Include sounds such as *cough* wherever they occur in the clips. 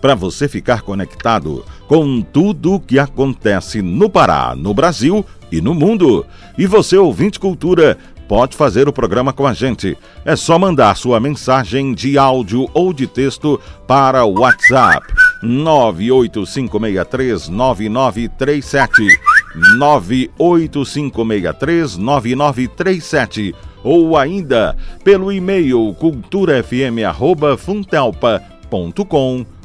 para você ficar conectado com tudo o que acontece no Pará, no Brasil e no mundo. E você, ouvinte cultura, pode fazer o programa com a gente. É só mandar sua mensagem de áudio ou de texto para o WhatsApp 985639937 985639937 ou ainda pelo e-mail culturafm@funtelpa.com.br.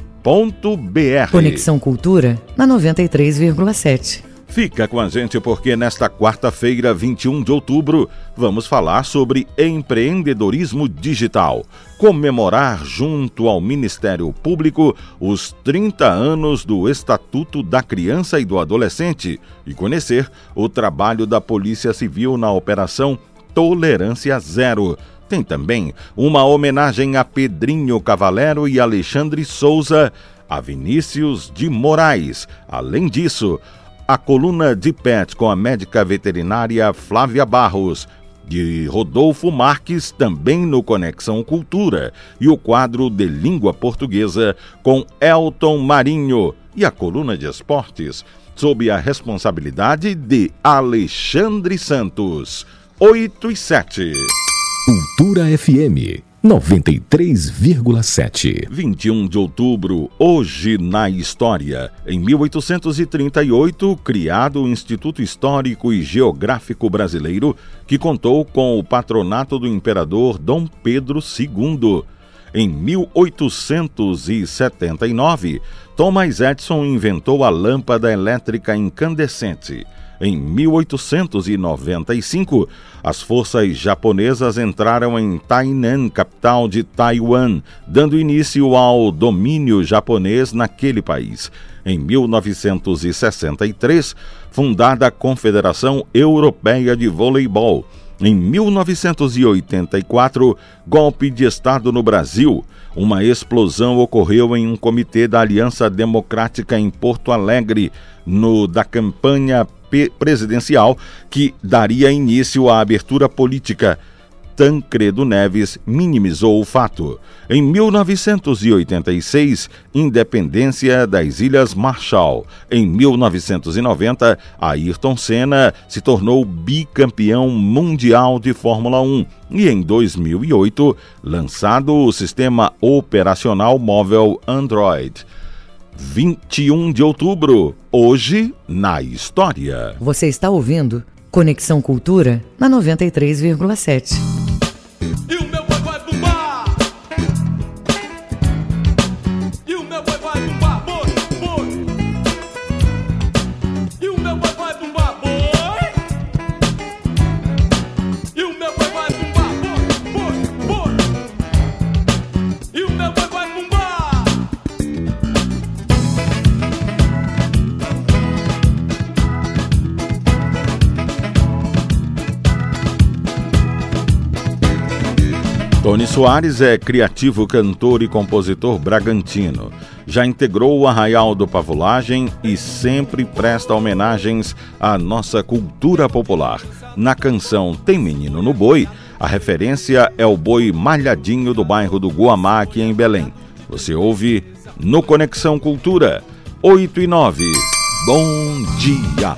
Conexão Cultura na 93,7. Fica com a gente porque nesta quarta-feira, 21 de outubro, vamos falar sobre empreendedorismo digital. Comemorar junto ao Ministério Público os 30 anos do Estatuto da Criança e do Adolescente e conhecer o trabalho da Polícia Civil na Operação Tolerância Zero. Tem também uma homenagem a Pedrinho Cavalero e Alexandre Souza, a Vinícius de Moraes. Além disso, a coluna de PET com a médica veterinária Flávia Barros, de Rodolfo Marques, também no Conexão Cultura, e o quadro de língua portuguesa com Elton Marinho, e a coluna de esportes, sob a responsabilidade de Alexandre Santos. 8 e 7. Cultura FM 93,7. 21 de outubro, hoje na história. Em 1838, criado o Instituto Histórico e Geográfico Brasileiro, que contou com o patronato do imperador Dom Pedro II. Em 1879, Thomas Edison inventou a lâmpada elétrica incandescente. Em 1895, as forças japonesas entraram em Tainan, capital de Taiwan, dando início ao domínio japonês naquele país. Em 1963, fundada a Confederação Europeia de Voleibol. Em 1984, golpe de Estado no Brasil. Uma explosão ocorreu em um comitê da Aliança Democrática em Porto Alegre, no da campanha presidencial que daria início à abertura política. Tancredo Neves minimizou o fato. Em 1986, independência das Ilhas Marshall. Em 1990, Ayrton Senna se tornou bicampeão mundial de Fórmula 1. E em 2008, lançado o sistema operacional móvel Android. 21 de outubro, hoje na história. Você está ouvindo Conexão Cultura na 93,7. Soares é criativo cantor e compositor bragantino. Já integrou o Arraial do Pavulagem e sempre presta homenagens à nossa cultura popular. Na canção Tem Menino no Boi, a referência é o boi malhadinho do bairro do Guamá, aqui em Belém. Você ouve no Conexão Cultura, 8 e 9. Bom dia!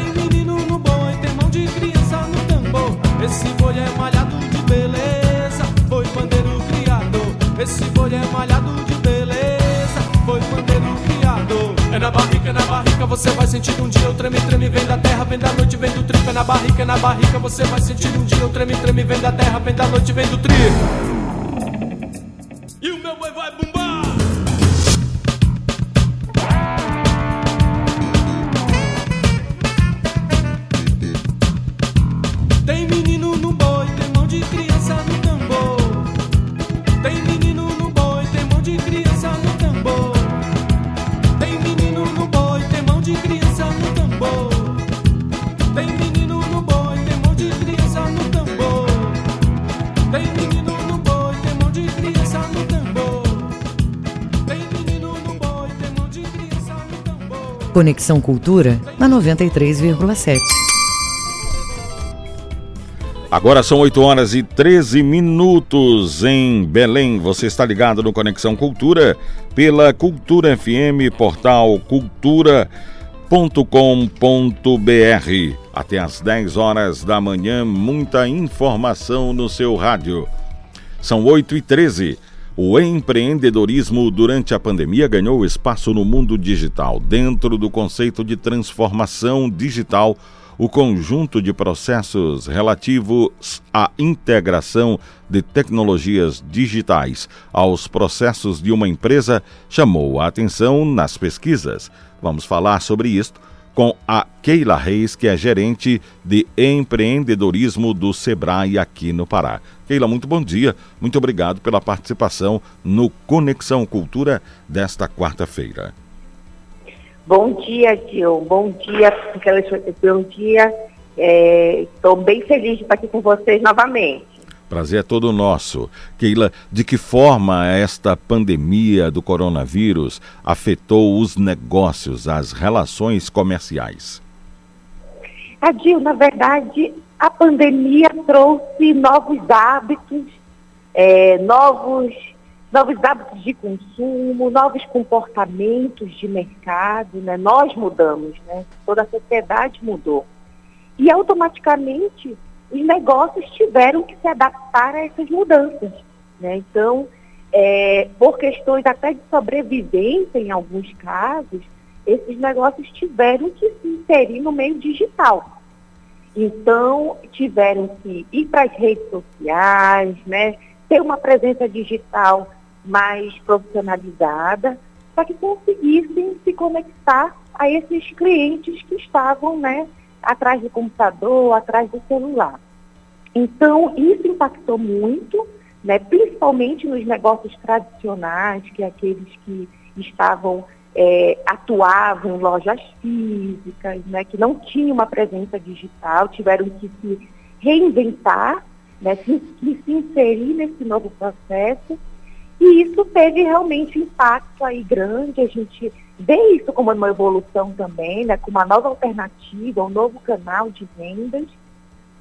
Tem menino no boi, tem mão de criança no tambor. Esse boi é malhado de beleza, foi bandeiro criador. Esse boi é malhado de beleza, foi bandeiro criador. É na barriga, é na barriga, você vai sentir um dia o treme, treme, vem da terra, vem da noite, vem do trigo. É na barriga, é na barriga, você vai sentir um dia o treme, treme, vem da terra, vem da noite, vem do trigo. Conexão Cultura na 93,7. Agora são 8 horas e 13 minutos em Belém. Você está ligado no Conexão Cultura pela Cultura FM, portal cultura.com.br. Até às 10 horas da manhã, muita informação no seu rádio. São 8 e 13. O empreendedorismo durante a pandemia ganhou espaço no mundo digital. Dentro do conceito de transformação digital, o conjunto de processos relativos à integração de tecnologias digitais aos processos de uma empresa chamou a atenção nas pesquisas. Vamos falar sobre isto com a Keila Reis, que é gerente de empreendedorismo do Sebrae aqui no Pará. Keila, muito bom dia. Muito obrigado pela participação no Conexão Cultura desta quarta-feira. Bom dia, Gil. Bom dia, bom dia. Estou bem feliz de estar aqui com vocês novamente. Prazer é todo nosso. Keila, de que forma esta pandemia do coronavírus afetou os negócios, as relações comerciais? Adil, na verdade, a pandemia trouxe novos hábitos, é, novos, novos hábitos de consumo, novos comportamentos de mercado, né? Nós mudamos, né? Toda a sociedade mudou. E automaticamente os negócios tiveram que se adaptar a essas mudanças. Né? Então, é, por questões até de sobrevivência em alguns casos, esses negócios tiveram que se inserir no meio digital. Então, tiveram que ir para as redes sociais, né, ter uma presença digital mais profissionalizada, para que conseguissem se conectar a esses clientes que estavam né, atrás do computador, atrás do celular. Então, isso impactou muito, né, principalmente nos negócios tradicionais, que é aqueles que estavam, é, atuavam em lojas físicas, né, que não tinham uma presença digital, tiveram que se reinventar, né, se, se inserir nesse novo processo. E isso teve realmente impacto aí grande, a gente vê isso como uma evolução também, né, como uma nova alternativa, um novo canal de vendas.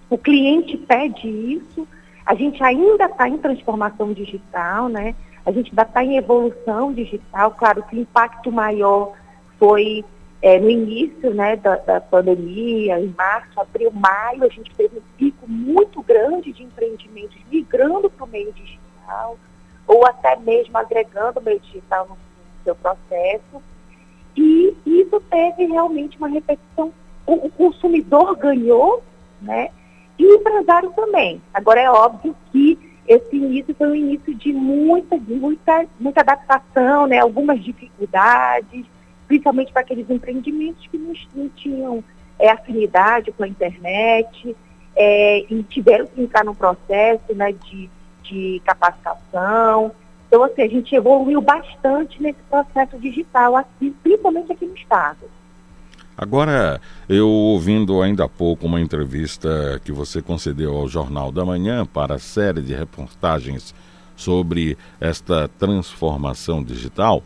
O cliente pede isso, a gente ainda está em transformação digital, né? A gente ainda está em evolução digital, claro que o impacto maior foi é, no início né, da, da, pandemia, em março, abril, maio, a gente teve um pico muito grande de empreendimentos migrando para o meio digital, ou até mesmo agregando o meio digital no seu processo. E isso teve realmente uma repetição. O, consumidor ganhou, né? E o empresário também. Agora é óbvio que esse início foi um início de muita, muita, muita adaptação, né? algumas dificuldades, principalmente para aqueles empreendimentos que não, não tinham é, afinidade com a internet é, e tiveram que entrar num processo né, de, de capacitação. Então, assim, a gente evoluiu bastante nesse processo digital, aqui, principalmente aqui no Estado. Agora, eu ouvindo ainda há pouco uma entrevista que você concedeu ao Jornal da Manhã para a série de reportagens sobre esta transformação digital,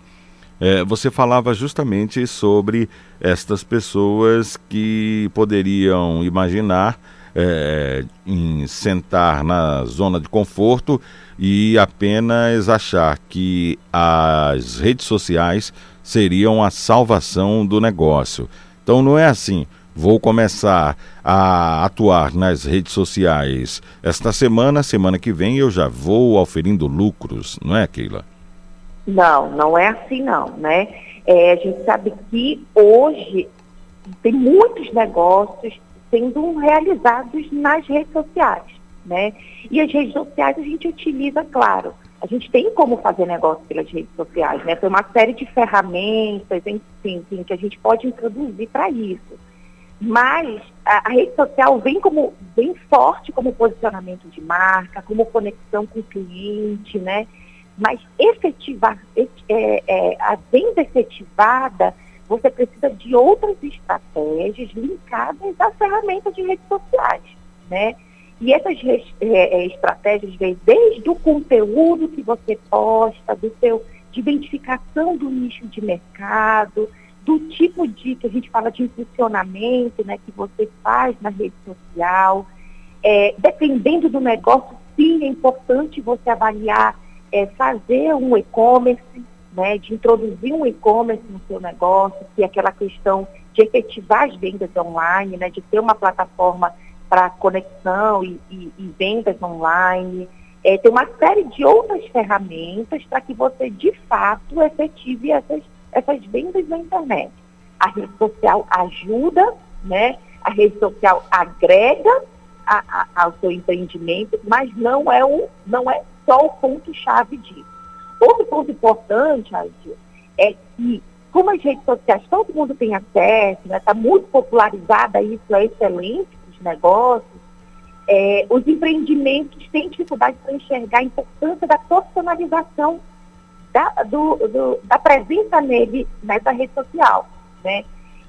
é, você falava justamente sobre estas pessoas que poderiam imaginar é, em sentar na zona de conforto e apenas achar que as redes sociais seriam a salvação do negócio. Então não é assim. Vou começar a atuar nas redes sociais esta semana, semana que vem eu já vou oferindo lucros, não é, Keila? Não, não é assim não, né? É, a gente sabe que hoje tem muitos negócios sendo realizados nas redes sociais, né? E as redes sociais a gente utiliza, claro, a gente tem como fazer negócio pelas redes sociais, né? Tem uma série de ferramentas, enfim, que a gente pode introduzir para isso. Mas a, a, rede social vem como bem forte como posicionamento de marca, como conexão com o cliente, né? Mas efetivar, é, é, a venda efetivada, você precisa de outras estratégias linkadas às ferramentas de redes sociais, né? E essas é, é, estratégias vêm desde o conteúdo que você posta, do seu, de identificação do nicho de mercado, do tipo de que a gente fala de impulsionamento né, que você faz na rede social. É, dependendo do negócio, sim, é importante você avaliar, é, fazer um e-commerce, né, de introduzir um e-commerce no seu negócio, que é aquela questão de efetivar as vendas online, né, de ter uma plataforma para conexão e, e, e, vendas online. É, tem uma série de outras ferramentas para que você, de fato, efetive essas, essas vendas na internet. A rede social ajuda, né? a rede social agrega a, a, ao seu empreendimento, mas não é, o, não é só o ponto-chave disso. Outro ponto importante, Adil, é que como as redes sociais todo mundo tem acesso, está né, tá muito popularizada, isso é excelente, negócios, é, os empreendimentos têm dificuldade para enxergar a importância da personalização da, do, do, da presença nele nessa rede social. Né?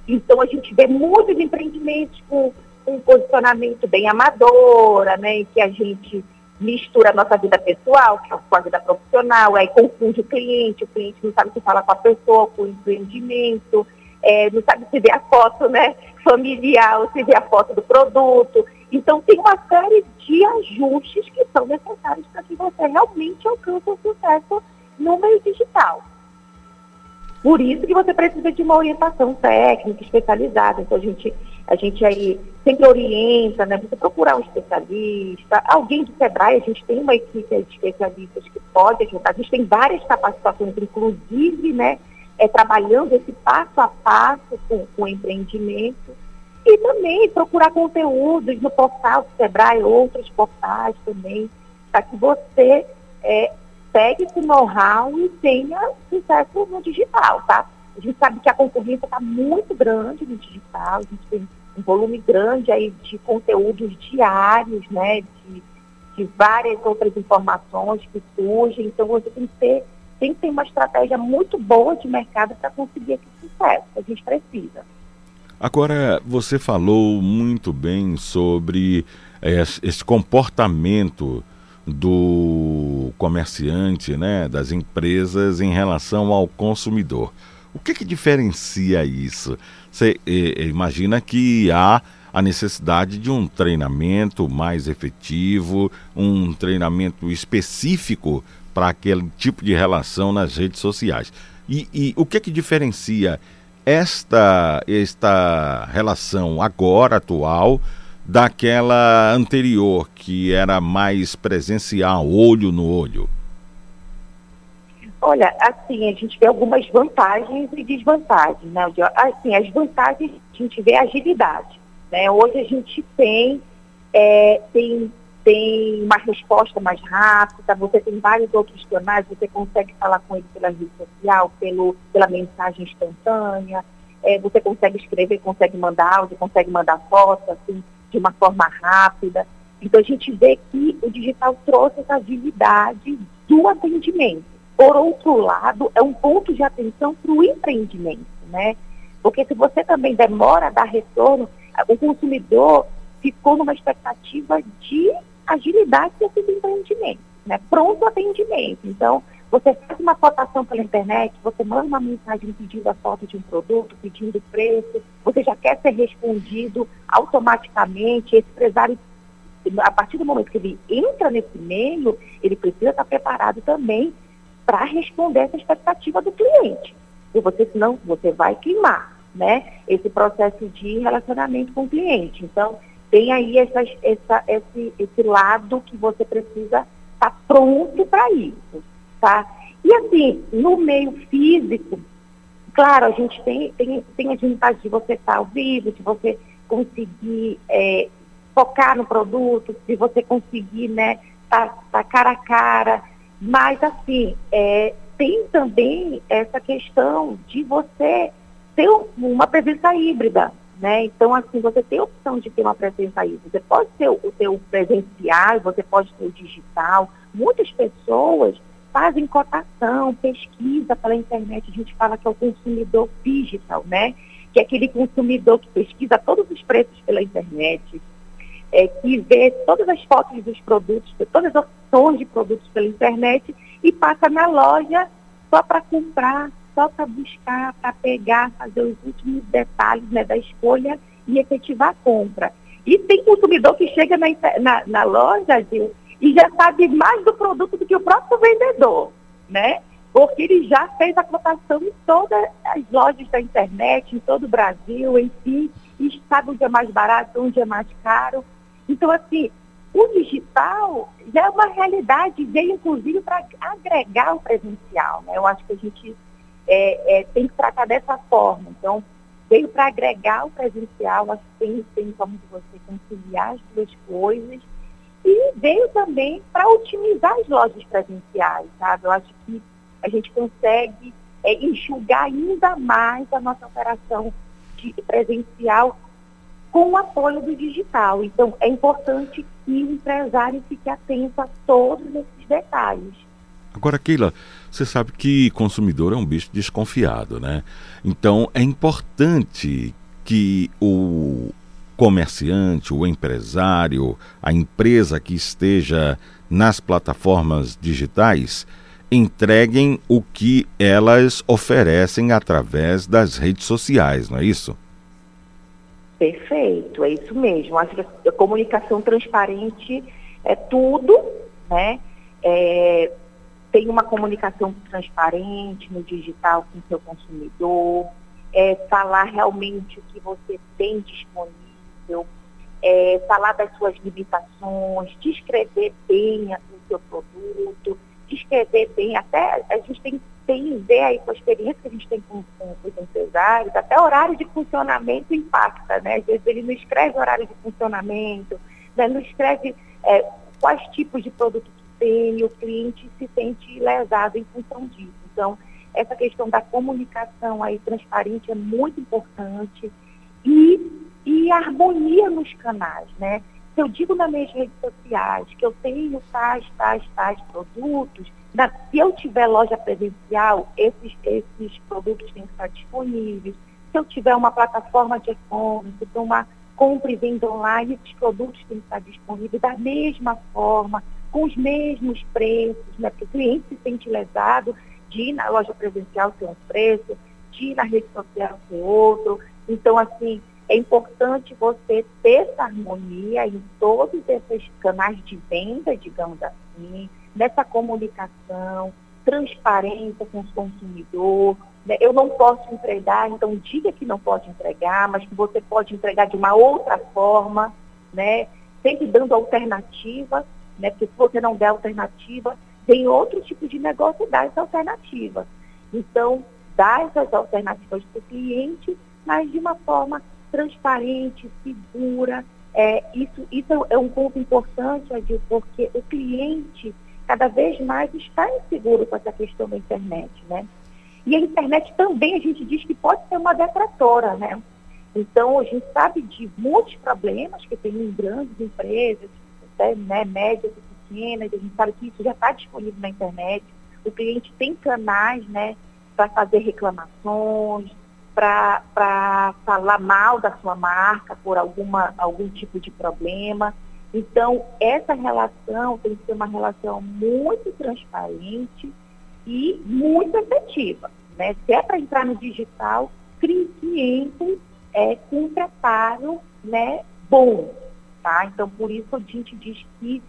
Então a gente vê muitos empreendimentos com um posicionamento bem amadora, né, em que a gente mistura a nossa vida pessoal com a vida profissional, aí confunde o cliente, o cliente não sabe se fala com a pessoa, com o empreendimento, é, não sabe se vê a foto né, familiar ou se vê a foto do produto. Então, tem uma série de ajustes que são necessários para que você realmente alcance o sucesso no meio digital. Por isso que você precisa de uma orientação técnica especializada. Então, a gente, a gente aí sempre orienta, né? Você procurar um especialista, alguém do SEBRAE, a gente tem uma equipe de especialistas que pode ajudar. A gente tem várias capacitações, inclusive, né? é, trabalhando esse passo a passo com, com o empreendimento e também procurar conteúdos no portal do Sebrae, outros portais também, para que você é, pegue esse know-how e tenha sucesso no digital, tá? A gente sabe que a concorrência está muito grande no digital, a gente tem um volume grande aí de conteúdos diários, né, de, de várias outras informações que surgem. Então você tem que ter, tem que ter uma estratégia muito boa de mercado para conseguir esse sucesso. A gente precisa. Agora, você falou muito bem sobre é, esse comportamento do comerciante, né, das empresas em relação ao consumidor. O que, que diferencia isso? Você eh, imagina que há a necessidade de um treinamento mais efetivo, um treinamento específico para aquele tipo de relação nas redes sociais. E, e o que, que diferencia esta, esta relação agora, atual, daquela anterior, que era mais presencial, olho no olho? Olha, assim, a gente vê algumas vantagens e desvantagens, né? Assim, as vantagens, a gente vê agilidade, né? Hoje a gente tem, é, tem, tem uma resposta mais rápida, você tem vários outros canais, você consegue falar com ele pela rede social, pelo, pela mensagem instantânea, é, você consegue escrever, consegue mandar áudio, consegue mandar foto, assim, de uma forma rápida. Então a gente vê que o digital trouxe essa agilidade do atendimento. Por outro lado, é um ponto de atenção para o empreendimento, né? Porque se você também demora a dar retorno, o consumidor ficou numa expectativa de agilidade desse empreendimento, né? Pronto atendimento. Então, você faz uma cotação pela internet, você manda uma mensagem pedindo a foto de um produto, pedindo preço, você já quer ser respondido automaticamente. Esse empresário, a partir do momento que ele entra nesse meio, ele precisa estar preparado também para responder essa expectativa do cliente. E você, senão, você vai queimar, né? Esse processo de relacionamento com o cliente. Então, tem aí essa, essa, esse, esse lado que você precisa estar tá pronto para isso, tá? E assim, no meio físico, claro, a gente tem, tem, tem a vantagem de você estar tá ao vivo, de você conseguir é, focar no produto, de você conseguir, né, estar tá, tá cara a cara, mas, assim, é, tem também essa questão de você ter uma presença híbrida, né? Então, assim, você tem a opção de ter uma presença híbrida. Você pode ter o seu presencial, você pode ter o digital. Muitas pessoas fazem cotação, pesquisa pela internet. A gente fala que é o consumidor digital, né? Que é aquele consumidor que pesquisa todos os preços pela internet, é, que vê todas as fotos dos produtos, todas as opções de produtos pela internet e passa na loja só para comprar, só para buscar, para pegar, fazer os últimos detalhes né, da escolha e efetivar a compra. E tem consumidor que chega na, na, na loja, Gil, e já sabe mais do produto do que o próprio vendedor, né? Porque ele já fez a cotação em todas as lojas da internet, em todo o Brasil, si, e sabe onde é mais barato, onde é mais caro. Então, assim, o digital já é uma realidade, veio inclusive para agregar o presencial. Né? Eu acho que a gente é, é, tem que tratar dessa forma. Então, veio para agregar o presencial, acho que tem, tem como você conciliar as duas coisas. E veio também para otimizar as lojas presenciais, sabe? Eu acho que a gente consegue é, enxugar ainda mais a nossa operação de presencial com o apoio do digital. Então, é importante que o empresário fique atento a todos esses detalhes. Agora, Keila, você sabe que consumidor é um bicho desconfiado, né? Então, é importante que o comerciante, o empresário, a empresa que esteja nas plataformas digitais entreguem o que elas oferecem através das redes sociais, não é isso? Perfeito, é isso mesmo. A comunicação transparente é tudo, né? É, tem uma comunicação transparente no digital com o seu consumidor, é, falar realmente o que você tem disponível, é, falar das suas limitações, descrever bem o seu produto, descrever bem, até a gente tem tem ver aí com a experiência que a gente tem com, com, com os empresários, até horário de funcionamento impacta, né? Às vezes ele não escreve horário de funcionamento, né? não escreve é, quais tipos de produto que tem, e o cliente se sente lesado em função disso. Então, essa questão da comunicação aí transparente é muito importante e e harmonia nos canais, né? Se eu digo nas minhas redes sociais que eu tenho tais, tais, tais produtos, na, se eu tiver loja presencial, esses, esses produtos têm que estar disponíveis. Se eu tiver uma plataforma de e-commerce, então uma compra e venda online, esses produtos têm que estar disponíveis da mesma forma, com os mesmos preços, né? Porque o cliente se sente lesado de ir na loja presencial ter um preço, de ir na rede social ter outro. Então, assim, é importante você ter essa harmonia em todos esses canais de venda, digamos assim, nessa comunicação, transparência com o consumidor. Né? Eu não posso entregar, então diga que não pode entregar, mas que você pode entregar de uma outra forma, né? sempre dando alternativa, né? porque se você não der alternativa, tem outro tipo de negócio e dá essa alternativa. Então, dá essas alternativas para o cliente, mas de uma forma transparente, segura. É, isso, isso é um ponto importante, Adil, porque o cliente cada vez mais está inseguro com essa questão da internet, né? E a internet também a gente diz que pode ser uma detratora, né? Então, a gente sabe de muitos problemas que tem em grandes empresas, até, né, médias e pequenas, a gente sabe que isso já está disponível na internet. O cliente tem canais, né, para fazer reclamações, para falar mal da sua marca por alguma, algum tipo de problema. Então, essa relação tem que ser uma relação muito transparente e muito efetiva. Né? Se é para entrar no digital, crie clientes é, com preparo né, bom. Tá? Então, por isso a gente diz que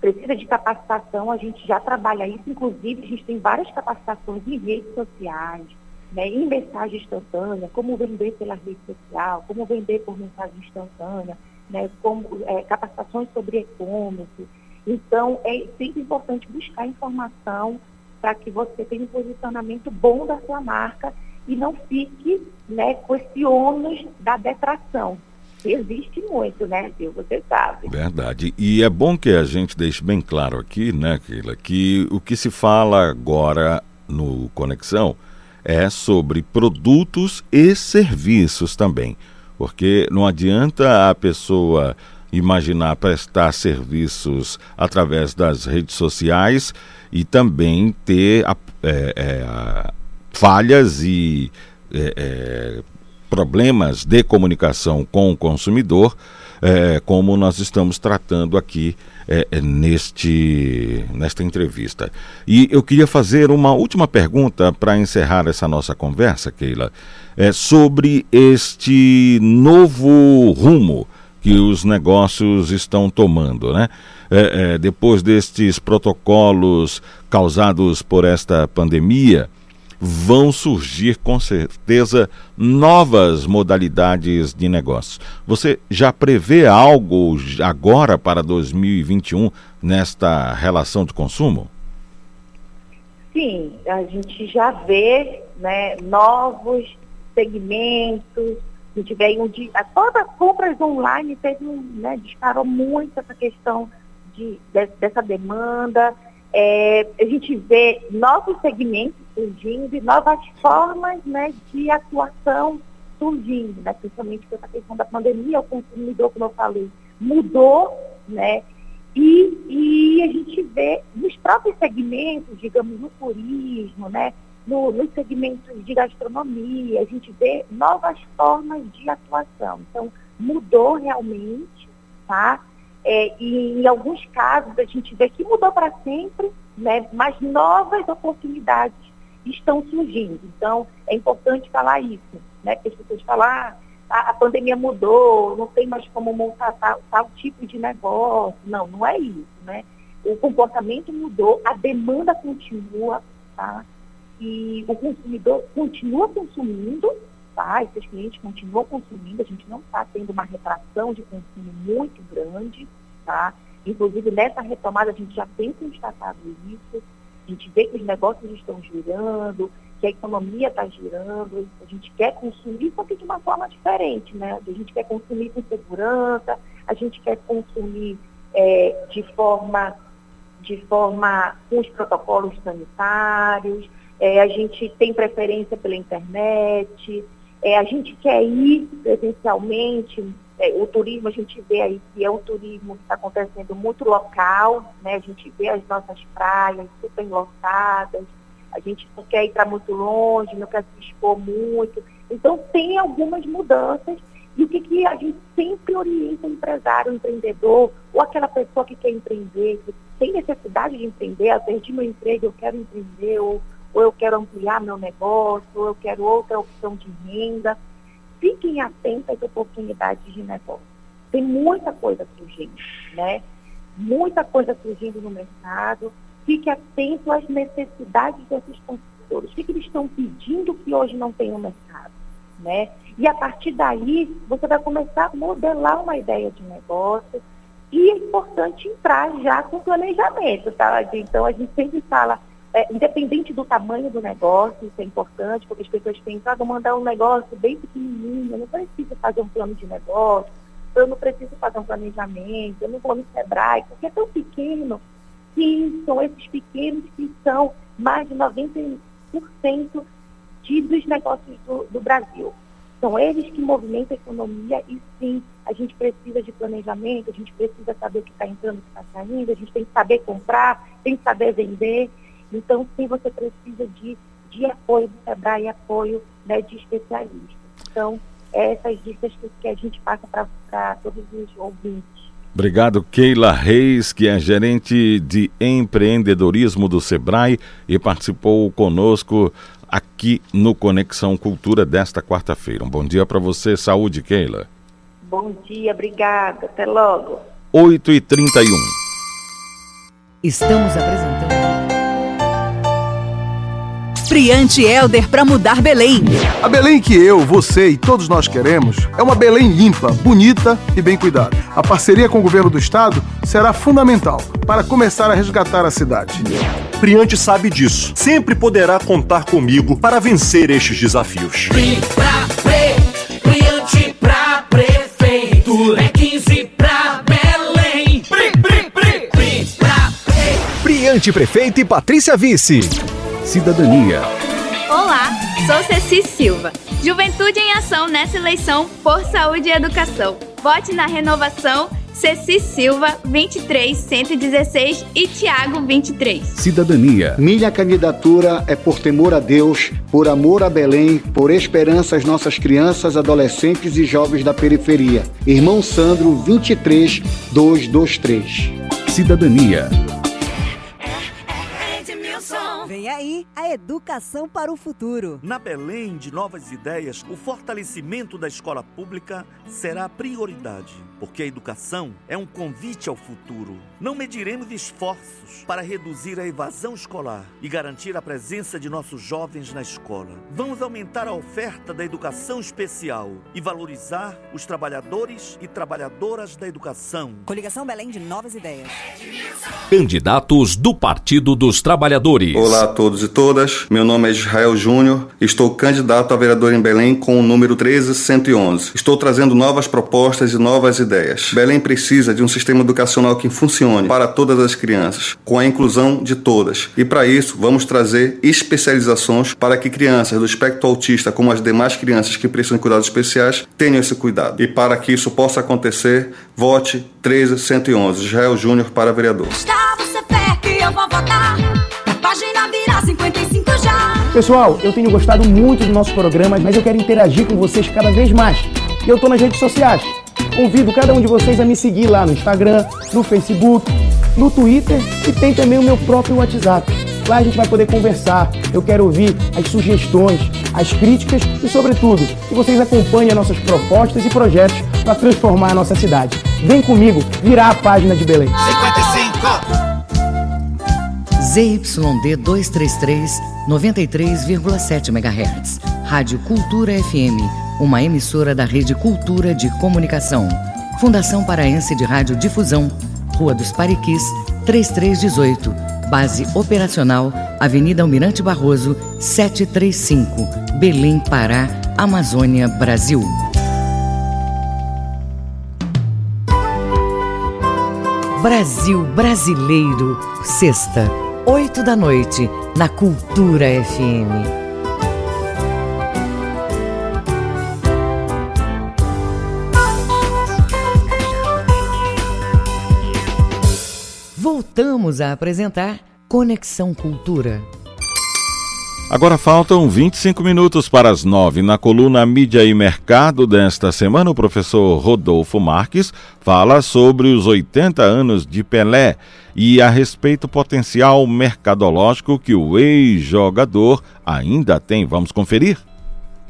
precisa de capacitação, a gente já trabalha isso, inclusive a gente tem várias capacitações em redes sociais, né, em mensagem instantânea, como vender pela rede social, como vender por mensagem instantânea, né, como, é, capacitações sobre e-commerce. Então, é sempre importante buscar informação para que você tenha um posicionamento bom da sua marca e não fique né, com esse ônus da detração. Existe muito, né, Gil? Você sabe. Verdade. E é bom que a gente deixe bem claro aqui, né, Keila, que o que se fala agora no Conexão é sobre produtos e serviços também. Porque não adianta a pessoa imaginar prestar serviços através das redes sociais e também ter é, é, falhas e é, é, problemas de comunicação com o consumidor, é, como nós estamos tratando aqui é, é, neste, nesta entrevista. E eu queria fazer uma última pergunta para encerrar essa nossa conversa, Keila, é, sobre este novo rumo que os negócios estão tomando, né? É, é, depois destes protocolos causados por esta pandemia, vão surgir com certeza novas modalidades de negócios. Você já prevê algo agora para 2021 nesta relação de consumo? Sim, a gente já vê né, novos segmentos. A gente vê um dia, todas as compras online teve né, disparou muito essa questão de, de dessa demanda. É, a gente vê novos segmentos surgindo e novas formas né, de atuação surgindo, né, principalmente com essa questão da pandemia, o consumidor, como eu falei, mudou, né, e, e a gente vê nos próprios segmentos, digamos, no turismo, né, no, nos segmentos de gastronomia, a gente vê novas formas de atuação. Então, mudou realmente, tá? É, e em alguns casos a gente vê que mudou para sempre, né, mas novas oportunidades estão surgindo. Então, é importante falar isso, né? Porque as pessoas falam, ah, a, a pandemia mudou, não tem mais como montar tal, tal tipo de negócio. Não, não é isso, né? O comportamento mudou, a demanda continua, tá? E o consumidor continua consumindo, tá? Esses clientes continuam consumindo, a gente não está tendo uma retração de consumo muito grande, tá? Inclusive, nessa retomada, a gente já tem constatado isso, a gente vê que os negócios estão girando, que a economia está girando, a gente quer consumir, só que de uma forma diferente, né? A gente quer consumir com segurança, a gente quer consumir é, de forma de forma com os protocolos sanitários, é, a gente tem preferência pela internet, É, a gente quer ir presencialmente, é, o turismo a gente vê aí que é um turismo que está acontecendo muito local, né? A gente vê as nossas praias super lotadas, a gente não quer ir para muito longe, não quer se expor muito. Então tem algumas mudanças e o que, que a gente sempre orienta o empresário, o empreendedor, ou aquela pessoa que quer empreender, que tem necessidade de empreender, eu perdi meu emprego, eu quero empreender, ou, ou eu quero ampliar meu negócio, ou eu quero outra opção de renda. Fiquem atentos às oportunidades de negócio. Tem muita coisa surgindo, né? Muita coisa surgindo no mercado. Fique atento às necessidades desses consumidores. O que, eles estão pedindo que hoje não tem no mercado, né? E a partir daí, você vai começar a modelar uma ideia de negócio. E é importante entrar já com planejamento, tá? Então, a gente sempre fala, é, independente do tamanho do negócio, isso é importante, porque as pessoas pensam, ah, vou mandar um negócio bem pequenininho, eu não preciso fazer um plano de negócio, eu não preciso fazer um planejamento, eu não vou no Sebrae, porque é tão pequeno que são esses pequenos que são mais de 90% de, dos negócios do, do Brasil. São eles que movimentam a economia e sim, a gente precisa de planejamento, a gente precisa saber o que está entrando, o que está saindo, a gente tem que saber comprar, tem que saber vender. Então, sim, você precisa de, de apoio do SEBRAE e apoio né, de especialistas. Então, é essas dicas que, que a gente passa para todos os ouvintes. Obrigado, Keila Reis, que é gerente de empreendedorismo do Sebrae e participou conosco aqui no Conexão Cultura desta quarta-feira. Um bom dia para você, saúde, Keila. Bom dia, obrigada. Até logo. 8h31. Estamos apresentando. Friante Helder para mudar Belém. A Belém que eu, você e todos nós queremos é uma Belém limpa, bonita e bem cuidada. A parceria com o governo do estado será fundamental para começar a resgatar a cidade. Priante sabe disso. Sempre poderá contar comigo para vencer estes desafios. Pri, pra, pre, Priante pra prefeito, é 15 pra Belém. Pri, pri, pri, pri, pra, pre. Priante Prefeito e Patrícia Vice. Cidadania. Olá, sou Ceci Silva. Juventude em ação nessa eleição por saúde e educação. Vote na renovação Ceci Silva, 23116 e Tiago, 23. Cidadania. Minha candidatura é por temor a Deus, por amor a Belém, por esperança às nossas crianças, adolescentes e jovens da periferia. Irmão Sandro, 23223. Cidadania. Vem aí a educação para o futuro. Na Belém de Novas Ideias, o fortalecimento da escola pública será prioridade, porque a educação é um convite ao futuro. Não mediremos esforços para reduzir a evasão escolar e garantir a presença de nossos jovens na escola. Vamos aumentar a oferta da educação especial e valorizar os trabalhadores e trabalhadoras da educação. Coligação Belém de Novas Ideias. Candidatos do Partido dos Trabalhadores. Olá a todos e todas. Meu nome é Israel Júnior. Estou candidato a vereador em Belém com o número 13111. Estou trazendo novas propostas e novas ideias. Belém precisa de um sistema educacional que funcione para todas as crianças, com a inclusão de todas. E para isso, vamos trazer especializações para que crianças do espectro autista, como as demais crianças que precisam de cuidados especiais, tenham esse cuidado. E para que isso possa acontecer, vote 13111. Israel Júnior para vereador. Gustavo Cefé que eu vou votar. Página virar 55 já. Pessoal, eu tenho gostado muito do nosso programa, mas eu quero interagir com vocês cada vez mais. E eu tô nas redes sociais. Convido cada um de vocês a me seguir lá no Instagram, no Facebook, no Twitter e tem também o meu próprio WhatsApp. Lá a gente vai poder conversar. Eu quero ouvir as sugestões, as críticas e, sobretudo, que vocês acompanhem as nossas propostas e projetos para transformar a nossa cidade. Vem comigo, virar a página de Belém. 55! ZYD 233, 93,7 MHz. Rádio Cultura FM, uma emissora da Rede Cultura de Comunicação. Fundação Paraense de Rádio Difusão, Rua dos Pariquis, 3318. Base operacional, Avenida Almirante Barroso, 735, Belém, Pará, Amazônia, Brasil. Brasil Brasileiro, sexta, oito da noite, na Cultura FM. Voltamos a apresentar Conexão Cultura. Agora faltam 25 minutos para as nove. Na coluna Mídia e Mercado desta semana, o professor Rodolfo Marques fala sobre os 80 anos de Pelé e a respeito potencial mercadológico que o ex-jogador ainda tem. Vamos conferir?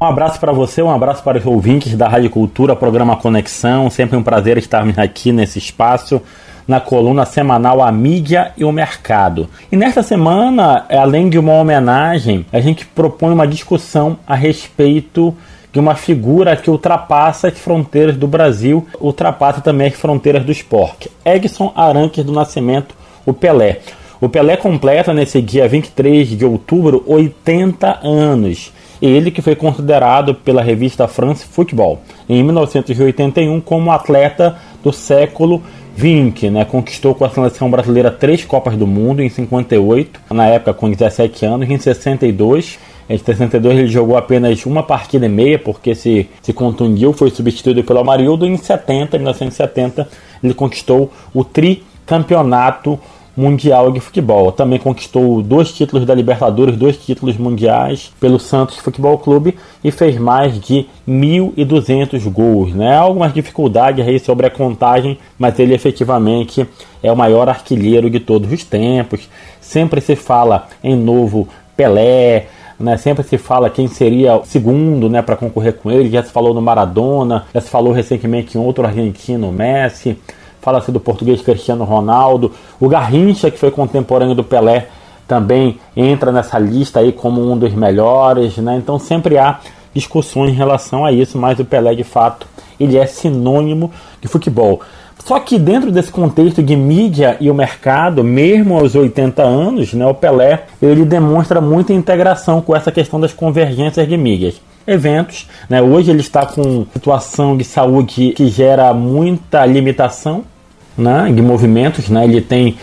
Um abraço para você, um abraço para os ouvintes da Rádio Cultura, programa Conexão. Sempre um prazer estarmos aqui nesse espaço na coluna semanal A Mídia e o Mercado. E nesta semana, além de uma homenagem, a gente propõe uma discussão a respeito de uma figura que ultrapassa as fronteiras do Brasil, ultrapassa também as fronteiras do esporte. Edson Arantes do Nascimento, o Pelé. O Pelé completa nesse dia 23 de outubro 80 anos. Ele que foi considerado pela revista France Football em 1981 como atleta do século 20, né, conquistou com a seleção brasileira três Copas do Mundo em 58, na época com 17 anos, em 62. Em 62 ele jogou apenas uma partida e meia, porque se, se contundiu, foi substituído pelo Amarildo. Em 70, 1970, ele conquistou o tricampeonato mundial de futebol. Também conquistou dois títulos da Libertadores, dois títulos mundiais pelo Santos Futebol Clube e fez mais de 1.200 gols. Né? Algumas dificuldades aí sobre a contagem, mas ele efetivamente é o maior artilheiro de todos os tempos. Sempre se fala em novo Pelé, né, sempre se fala quem seria o segundo né, para concorrer com ele. Já se falou no Maradona, já se falou recentemente em outro argentino, Messi fala-se do português Cristiano Ronaldo, o Garrincha, que foi contemporâneo do Pelé, também entra nessa lista aí como um dos melhores, né? Então sempre há discussões em relação a isso, mas o Pelé de fato ele é sinônimo de futebol. Só que dentro desse contexto de mídia e o mercado, mesmo aos 80 anos, né, o Pelé ele demonstra muita integração com essa questão das convergências de mídias eventos. Né? Hoje ele está com situação de saúde que gera muita limitação né, de movimentos, né? ele tem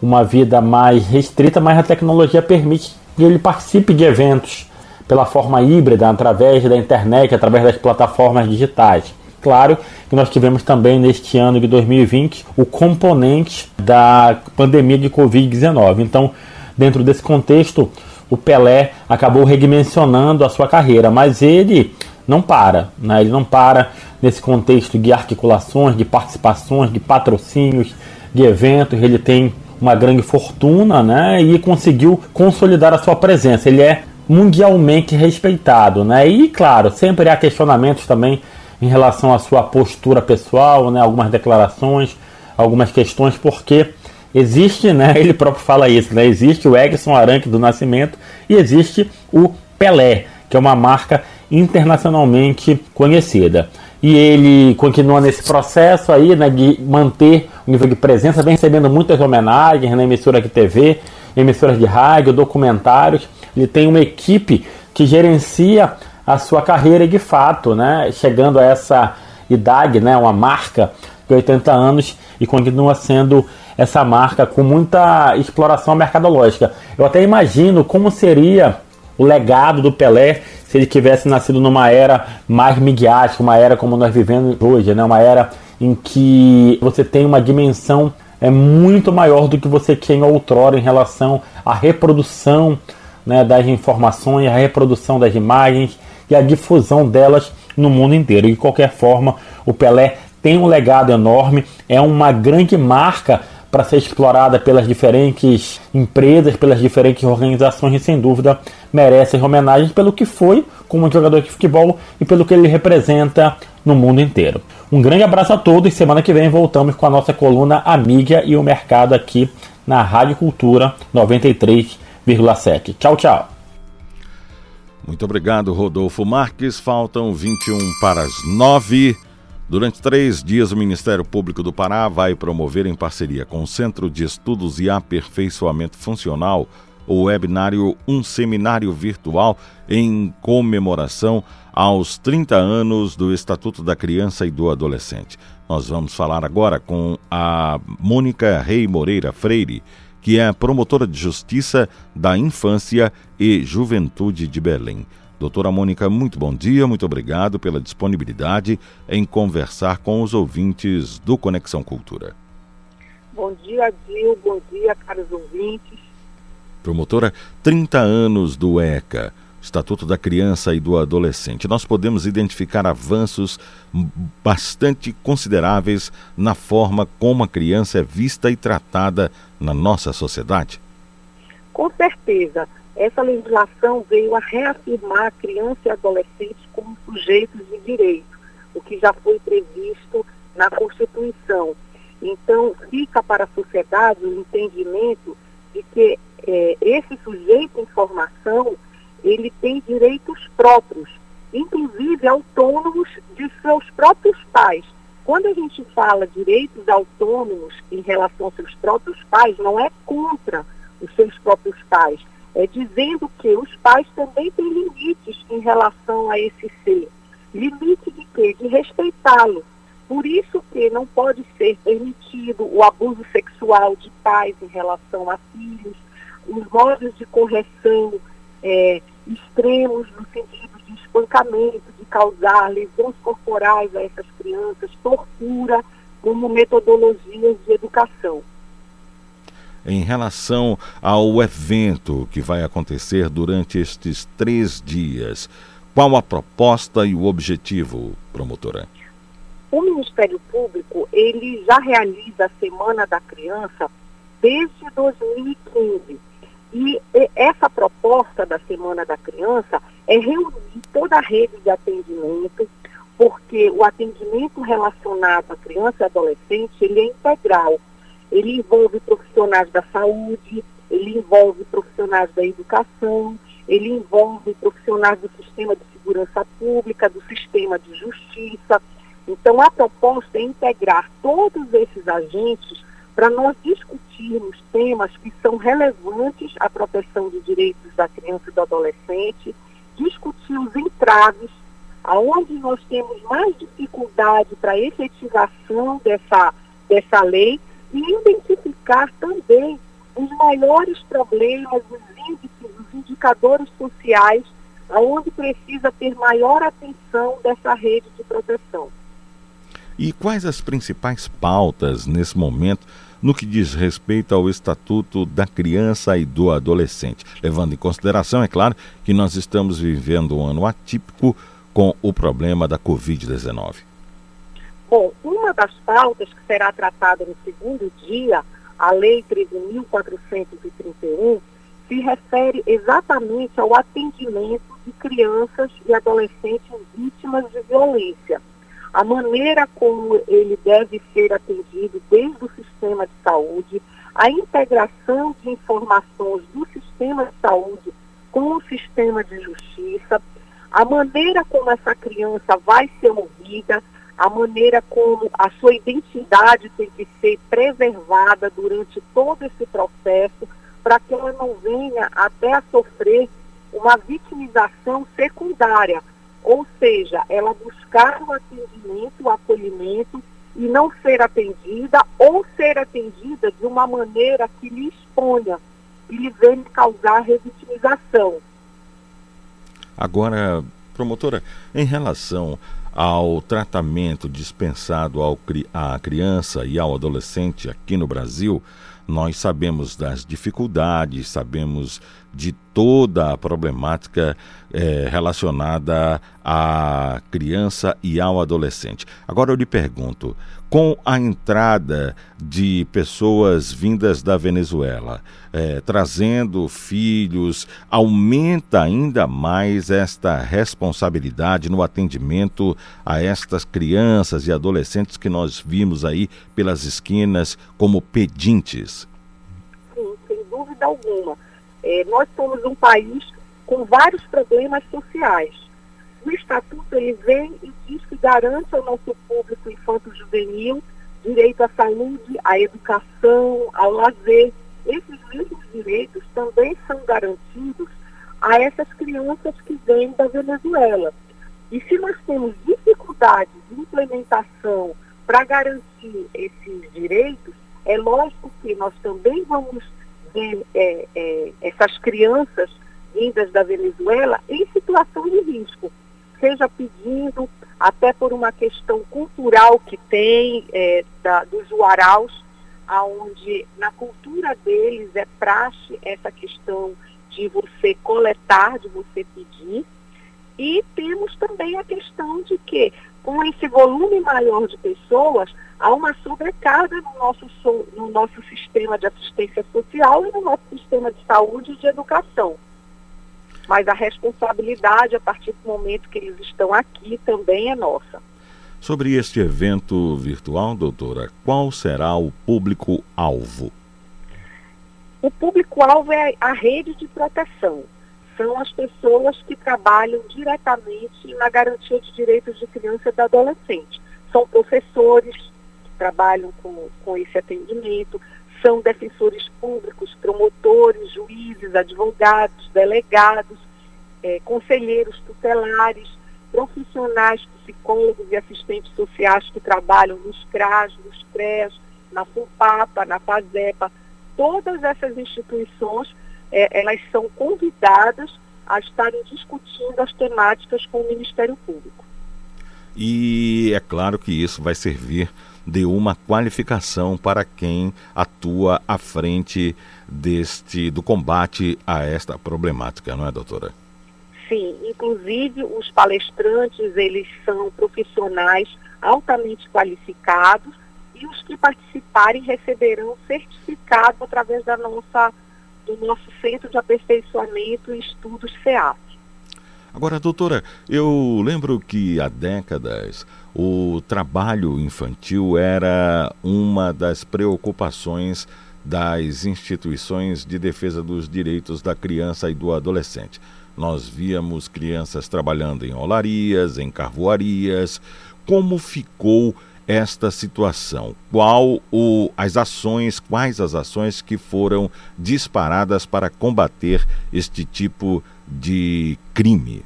uma vida mais restrita, mas a tecnologia permite que ele participe de eventos pela forma híbrida, através da internet, através das plataformas digitais. Claro que nós tivemos também neste ano de 2020 o componente da pandemia de Covid-19. Então, dentro desse contexto, o Pelé acabou redimensionando a sua carreira, mas ele não para, né? ele não para nesse contexto de articulações, de participações, de patrocínios, de eventos, ele tem uma grande fortuna né? e conseguiu consolidar a sua presença. Ele é mundialmente respeitado. Né? E, claro, sempre há questionamentos também em relação à sua postura pessoal, né? algumas declarações, algumas questões, porque existe, né? *laughs* Ele próprio fala isso, né? Existe o Edson Aranque do Nascimento e existe o Pelé, que é uma marca internacionalmente conhecida. E ele continua nesse processo aí, né, de manter o nível de presença, vem recebendo muitas homenagens na emissora de TV, emissoras de rádio, documentários. Ele tem uma equipe que gerencia a sua carreira de fato, né, chegando a essa idade, né, uma marca de 80 anos e continua sendo essa marca com muita exploração mercadológica. Eu até imagino como seria o legado do Pelé se ele tivesse nascido numa era mais midiática, uma era como nós vivemos hoje, né? uma era em que você tem uma dimensão é muito maior do que você tinha outrora em relação à reprodução né, das informações, a reprodução das imagens e a difusão delas no mundo inteiro. De qualquer forma, o Pelé tem um legado enorme, é uma grande marca para ser explorada pelas diferentes empresas, pelas diferentes organizações e sem dúvida merece homenagens pelo que foi como jogador de futebol e pelo que ele representa no mundo inteiro. Um grande abraço a todos. Semana que vem voltamos com a nossa coluna A Mídia e o Mercado aqui na Rádio Cultura 93,7. Tchau, tchau. Muito obrigado, Rodolfo Marques. Faltam 21 para as 9. Durante três dias, o Ministério Público do Pará vai promover, em parceria com o Centro de Estudos e Aperfeiçoamento Funcional, o webinário Um Seminário Virtual em comemoração aos 30 anos do Estatuto da Criança e do Adolescente. Nós vamos falar agora com a Mônica Rei Moreira Freire, que é promotora de Justiça da Infância e Juventude de Belém. Doutora Mônica, muito bom dia, muito obrigado pela disponibilidade em conversar com os ouvintes do Conexão Cultura. Bom dia, Dil. Bom dia, caros ouvintes. Promotora, 30 anos do ECA, Estatuto da Criança e do Adolescente. Nós podemos identificar avanços bastante consideráveis na forma como a criança é vista e tratada na nossa sociedade? Com certeza. Essa legislação veio a reafirmar criança e adolescente como sujeitos de direito, o que já foi previsto na Constituição. Então, fica para a sociedade o entendimento de que é, esse sujeito em formação, ele tem direitos próprios, inclusive autônomos de seus próprios pais. Quando a gente fala direitos autônomos em relação aos seus próprios pais, não é contra os seus próprios pais, é dizendo que os pais também têm limites em relação a esse ser. Limite de quê? De respeitá-lo. Por isso que não pode ser permitido o abuso sexual de pais em relação a filhos, os modos de correção é, extremos no sentido de espancamento, de causar lesões corporais a essas crianças, tortura, como metodologias de educação. Em relação ao evento que vai acontecer durante estes três dias, qual a proposta e o objetivo, promotora? O Ministério Público, ele já realiza a Semana da Criança desde 2015. E essa proposta da Semana da Criança é reunir toda a rede de atendimento, porque o atendimento relacionado à criança e adolescente, ele é integral. Ele envolve profissionais da saúde, ele envolve profissionais da educação, ele envolve profissionais do sistema de segurança pública, do sistema de justiça. Então, a proposta é integrar todos esses agentes para nós discutirmos temas que são relevantes à proteção de direitos da criança e do adolescente, discutir os entraves, aonde nós temos mais dificuldade para efetivação dessa, dessa lei e identificar também os maiores problemas, os índices, os indicadores sociais, aonde precisa ter maior atenção dessa rede de proteção. E quais as principais pautas nesse momento no que diz respeito ao Estatuto da Criança e do Adolescente, levando em consideração, é claro, que nós estamos vivendo um ano atípico com o problema da Covid-19. Bom, uma das pautas que será tratada no segundo dia, a Lei 13.431, se refere exatamente ao atendimento de crianças e adolescentes vítimas de violência. A maneira como ele deve ser atendido desde o sistema de saúde, a integração de informações do sistema de saúde com o sistema de justiça, a maneira como essa criança vai ser ouvida, a maneira como a sua identidade tem que ser preservada durante todo esse processo, para que ela não venha até a sofrer uma vitimização secundária, ou seja, ela buscar o atendimento, o acolhimento e não ser atendida ou ser atendida de uma maneira que lhe exponha e lhe venha causar revitimização. Agora, promotora, em relação ao tratamento dispensado ao, à criança e ao adolescente aqui no Brasil, nós sabemos das dificuldades, sabemos de toda a problemática é, relacionada à criança e ao adolescente. Agora eu lhe pergunto: com a entrada de pessoas vindas da Venezuela, é, trazendo filhos, aumenta ainda mais esta responsabilidade no atendimento a estas crianças e adolescentes que nós vimos aí pelas esquinas como pedintes? Sim, sem dúvida alguma. É, nós somos um país com vários problemas sociais. O Estatuto ele vem e diz que garante ao nosso público infanto-juvenil direito à saúde, à educação, ao lazer. Esses mesmos direitos também são garantidos a essas crianças que vêm da Venezuela. E se nós temos dificuldade de implementação para garantir esses direitos, é lógico que nós também vamos ver é, é, essas crianças vindas da Venezuela em situação de risco, seja pedindo, até por uma questão cultural que tem é, da, dos uaraus, onde na cultura deles é praxe essa questão de você coletar, de você pedir. E temos também a questão de que, com esse volume maior de pessoas, há uma sobrecarga no nosso, so, no nosso sistema de assistência social e no nosso sistema de saúde e de educação. Mas a responsabilidade, a partir do momento que eles estão aqui, também é nossa. Sobre este evento virtual, doutora, qual será o público-alvo? O público-alvo é a rede de proteção. São as pessoas que trabalham diretamente na garantia de direitos de criança e do adolescente. São professores que trabalham com, com esse atendimento, são defensores públicos, promotores, juízes, advogados, delegados, eh, conselheiros tutelares, profissionais, psicólogos e assistentes sociais que trabalham nos CRAS, nos CREAS, na FUPAPA, na FASEPA, todas essas instituições, é, elas são convidadas a estarem discutindo as temáticas com o Ministério Público. E é claro que isso vai servir de uma qualificação para quem atua à frente deste do combate a esta problemática, não é, doutora? Sim, inclusive os palestrantes, eles são profissionais altamente qualificados e os que participarem receberão certificado através da nossa, do nosso Centro de Aperfeiçoamento e Estudos CEAP. Agora, doutora, eu lembro que há décadas o trabalho infantil era uma das preocupações das instituições de defesa dos direitos da criança e do adolescente. Nós víamos crianças trabalhando em olarias, em carvoarias. Como ficou esta situação? Qual o, as ações, quais as ações que foram disparadas para combater este tipo de crime?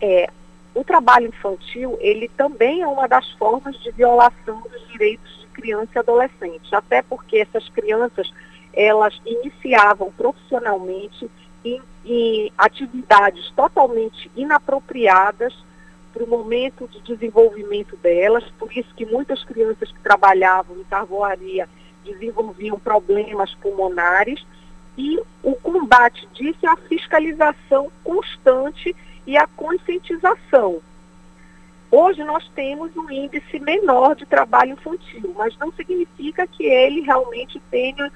É, o trabalho infantil, ele também é uma das formas de violação dos direitos de criança e adolescente, até porque essas crianças, elas iniciavam profissionalmente em, em atividades totalmente inapropriadas para o momento de desenvolvimento delas, por isso que muitas crianças que trabalhavam em carvoaria desenvolviam problemas pulmonares, e o combate disso é a fiscalização constante e a conscientização. Hoje nós temos um índice menor de trabalho infantil, mas não significa que ele realmente tenha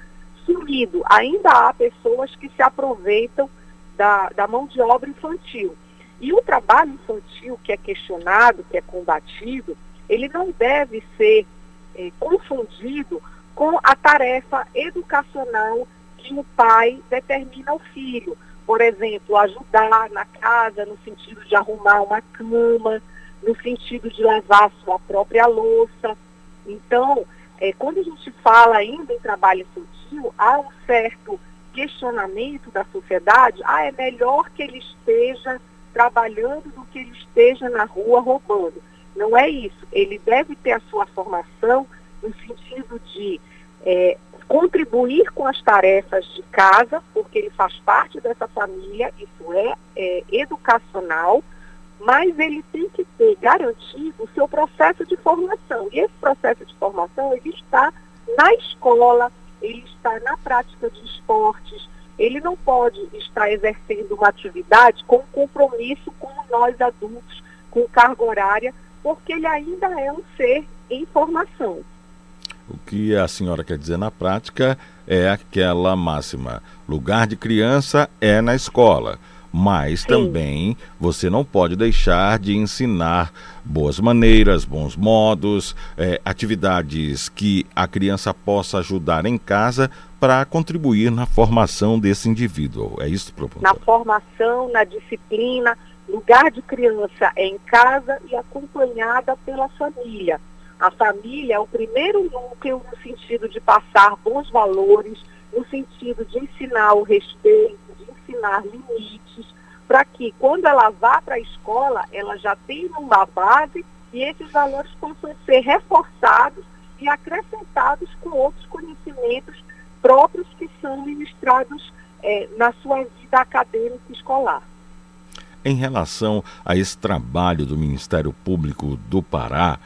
sumido. Ainda há pessoas que se aproveitam da, da mão de obra infantil. E o trabalho infantil que é questionado, que é combatido, ele não deve ser eh, confundido com a tarefa educacional que o pai determina ao filho. Por exemplo, ajudar na casa no sentido de arrumar uma cama, no sentido de levar a sua própria louça. Então, é, quando a gente fala ainda em trabalho infantil, há um certo questionamento da sociedade, ah, é melhor que ele esteja trabalhando do que ele esteja na rua roubando. Não é isso. Ele deve ter a sua formação no sentido de é, contribuir com as tarefas de casa, porque ele faz parte dessa família, isso é, é educacional, mas ele tem que ter garantido o seu processo de formação. E esse processo de formação, ele está na escola, ele está na prática de esportes, ele não pode estar exercendo uma atividade com compromisso com nós adultos, com carga horária, porque ele ainda é um ser em formação. O que a senhora quer dizer na prática é aquela máxima: lugar de criança é na escola mas Sim. também você não pode deixar de ensinar boas maneiras, bons modos, é, atividades que a criança possa ajudar em casa para contribuir na formação desse indivíduo. É isso, professor? Na formação, na disciplina, lugar de criança é em casa e acompanhada pela família. A família é o primeiro núcleo no sentido de passar bons valores, no sentido de ensinar o respeito, ensinar limites, para que quando ela vá para a escola, ela já tenha uma base e esses valores possam ser reforçados e acrescentados com outros conhecimentos próprios que são ministrados é, na sua vida acadêmica escolar. Em relação a esse trabalho do Ministério Público do Pará,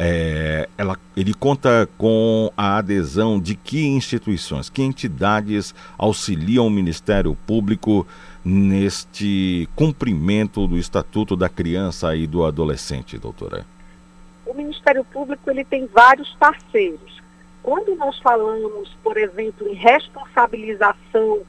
é, ela, ele conta com a adesão de que instituições, que entidades auxiliam o Ministério Público neste cumprimento do Estatuto da Criança e do Adolescente, doutora? O Ministério Público ele tem vários parceiros. Quando nós falamos, por exemplo, em responsabilização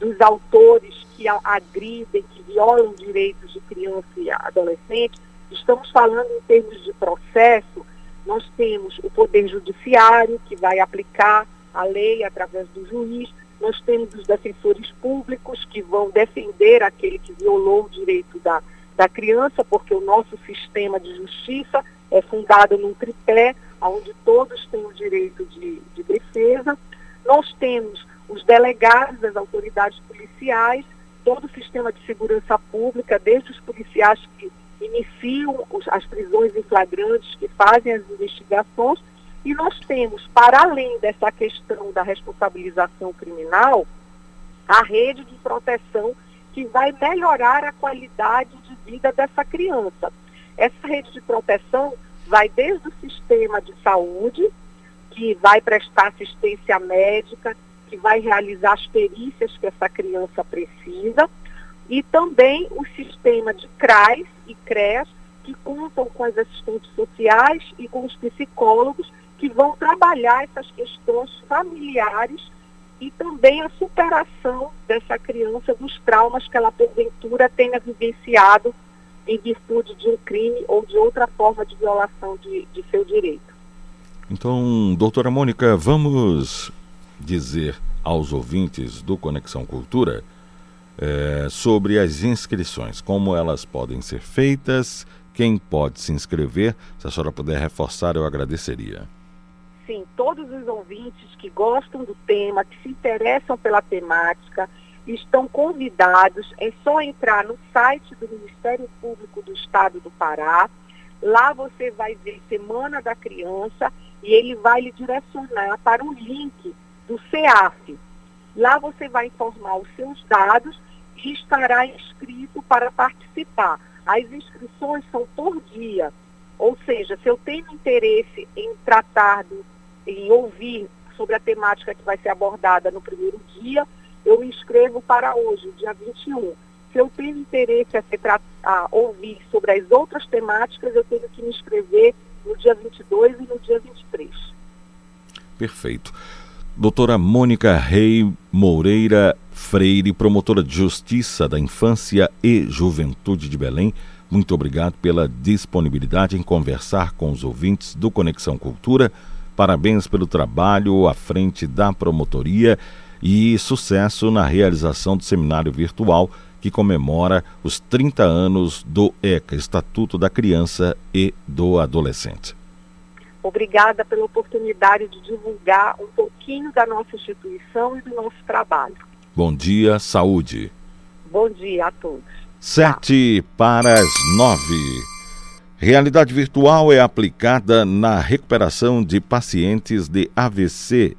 dos autores que agridem, que violam direitos de criança e adolescente, estamos falando em termos de processo, nós temos o Poder Judiciário, que vai aplicar a lei através do juiz, nós temos os defensores públicos, que vão defender aquele que violou o direito da, da criança, porque o nosso sistema de justiça é fundado num tripé, onde todos têm o direito de, de defesa. Nós temos os delegados das autoridades policiais, todo o sistema de segurança pública, desde os policiais que iniciam as prisões em flagrantes, que fazem as investigações, e nós temos, para além dessa questão da responsabilização criminal, a rede de proteção que vai melhorar a qualidade de vida dessa criança. Essa rede de proteção vai desde o sistema de saúde, que vai prestar assistência médica, que vai realizar as perícias que essa criança precisa, e também o sistema de CRAS e CREAS, que contam com as assistentes sociais e com os psicólogos que vão trabalhar essas questões familiares e também a superação dessa criança dos traumas que ela porventura tenha vivenciado em virtude de um crime ou de outra forma de violação de, de seu direito. Então, doutora Mônica, vamos dizer aos ouvintes do Conexão Cultura é, sobre as inscrições, como elas podem ser feitas, quem pode se inscrever. Se a senhora puder reforçar, eu agradeceria. Sim, todos os ouvintes que gostam do tema, que se interessam pela temática, estão convidados. É só entrar no site do Ministério Público do Estado do Pará. Lá você vai ver Semana da Criança e ele vai lhe direcionar para o link do CEAF. Lá você vai informar os seus dados e estará inscrito para participar. As inscrições são por dia, ou seja, se eu tenho interesse em tratar, do, em ouvir sobre a temática que vai ser abordada no primeiro dia, eu me inscrevo para hoje, dia 21. Se eu tenho interesse a, ser, a ouvir sobre as outras temáticas, eu tenho que me inscrever no dia 22 e no dia 23. Perfeito. Doutora Mônica Rei Moreira Freire, promotora de Justiça da Infância e Juventude de Belém, muito obrigado pela disponibilidade em conversar com os ouvintes do Conexão Cultura. Parabéns pelo trabalho à frente da promotoria e sucesso na realização do seminário virtual que comemora os 30 anos do ECA, Estatuto da Criança e do Adolescente. Obrigada pela oportunidade de divulgar um pouquinho da nossa instituição e do nosso trabalho. Bom dia, saúde. Bom dia a todos. Sete para as nove. Realidade virtual é aplicada na recuperação de pacientes de AVC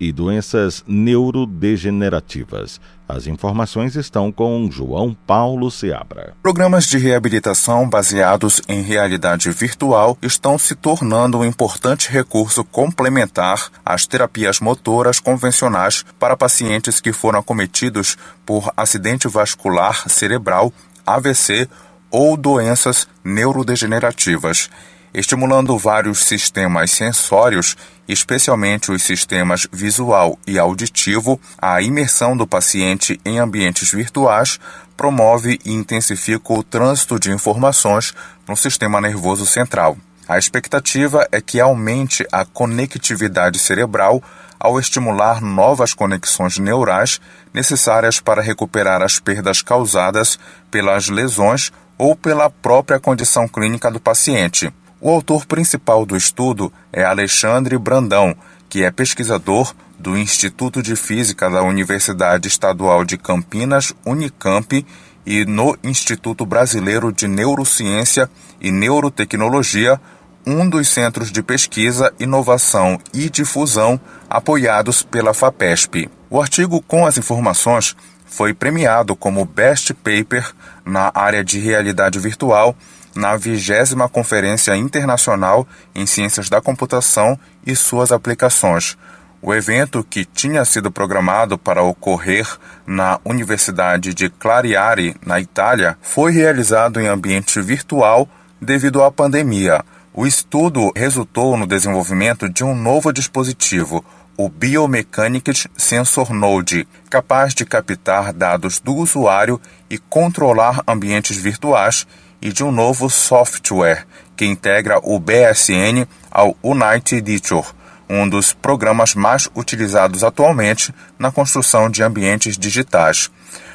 e doenças neurodegenerativas. As informações estão com João Paulo Seabra. Programas de reabilitação baseados em realidade virtual estão se tornando um importante recurso complementar às terapias motoras convencionais para pacientes que foram acometidos por acidente vascular cerebral, AVC ou doenças neurodegenerativas estimulando vários sistemas sensórios, especialmente os sistemas visual e auditivo, a imersão do paciente em ambientes virtuais promove e intensifica o trânsito de informações no sistema nervoso central. A expectativa é que aumente a conectividade cerebral ao estimular novas conexões neurais necessárias para recuperar as perdas causadas pelas lesões ou pela própria condição clínica do paciente. O autor principal do estudo é Alexandre Brandão, que é pesquisador do Instituto de Física da Universidade Estadual de Campinas, Unicamp, e no Instituto Brasileiro de Neurociência e Neurotecnologia, um dos centros de pesquisa, inovação e difusão apoiados pela FAPESP. O artigo com as informações foi premiado como Best Paper na área de realidade virtual na vigésima Conferência Internacional em Ciências da Computação e suas aplicações. O evento, que tinha sido programado para ocorrer na Universidade de Clariari, na Itália, foi realizado em ambiente virtual devido à pandemia. O estudo resultou no desenvolvimento de um novo dispositivo, o Biomechanics Sensor Node, capaz de captar dados do usuário e controlar ambientes virtuais, e de um novo software que integra o BSN ao Unite Editor, um dos programas mais utilizados atualmente na construção de ambientes digitais.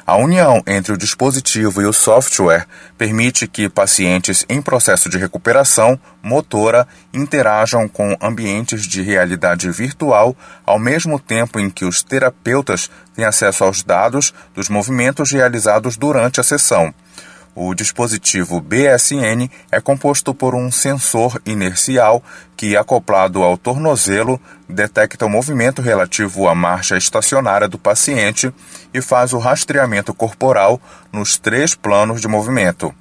A união entre o dispositivo e o software permite que pacientes em processo de recuperação motora interajam com ambientes de realidade virtual ao mesmo tempo em que os terapeutas têm acesso aos dados dos movimentos realizados durante a sessão. O dispositivo BSN é composto por um sensor inercial que, acoplado ao tornozelo, detecta o movimento relativo à marcha estacionária do paciente e faz o rastreamento corporal nos três planos de movimento.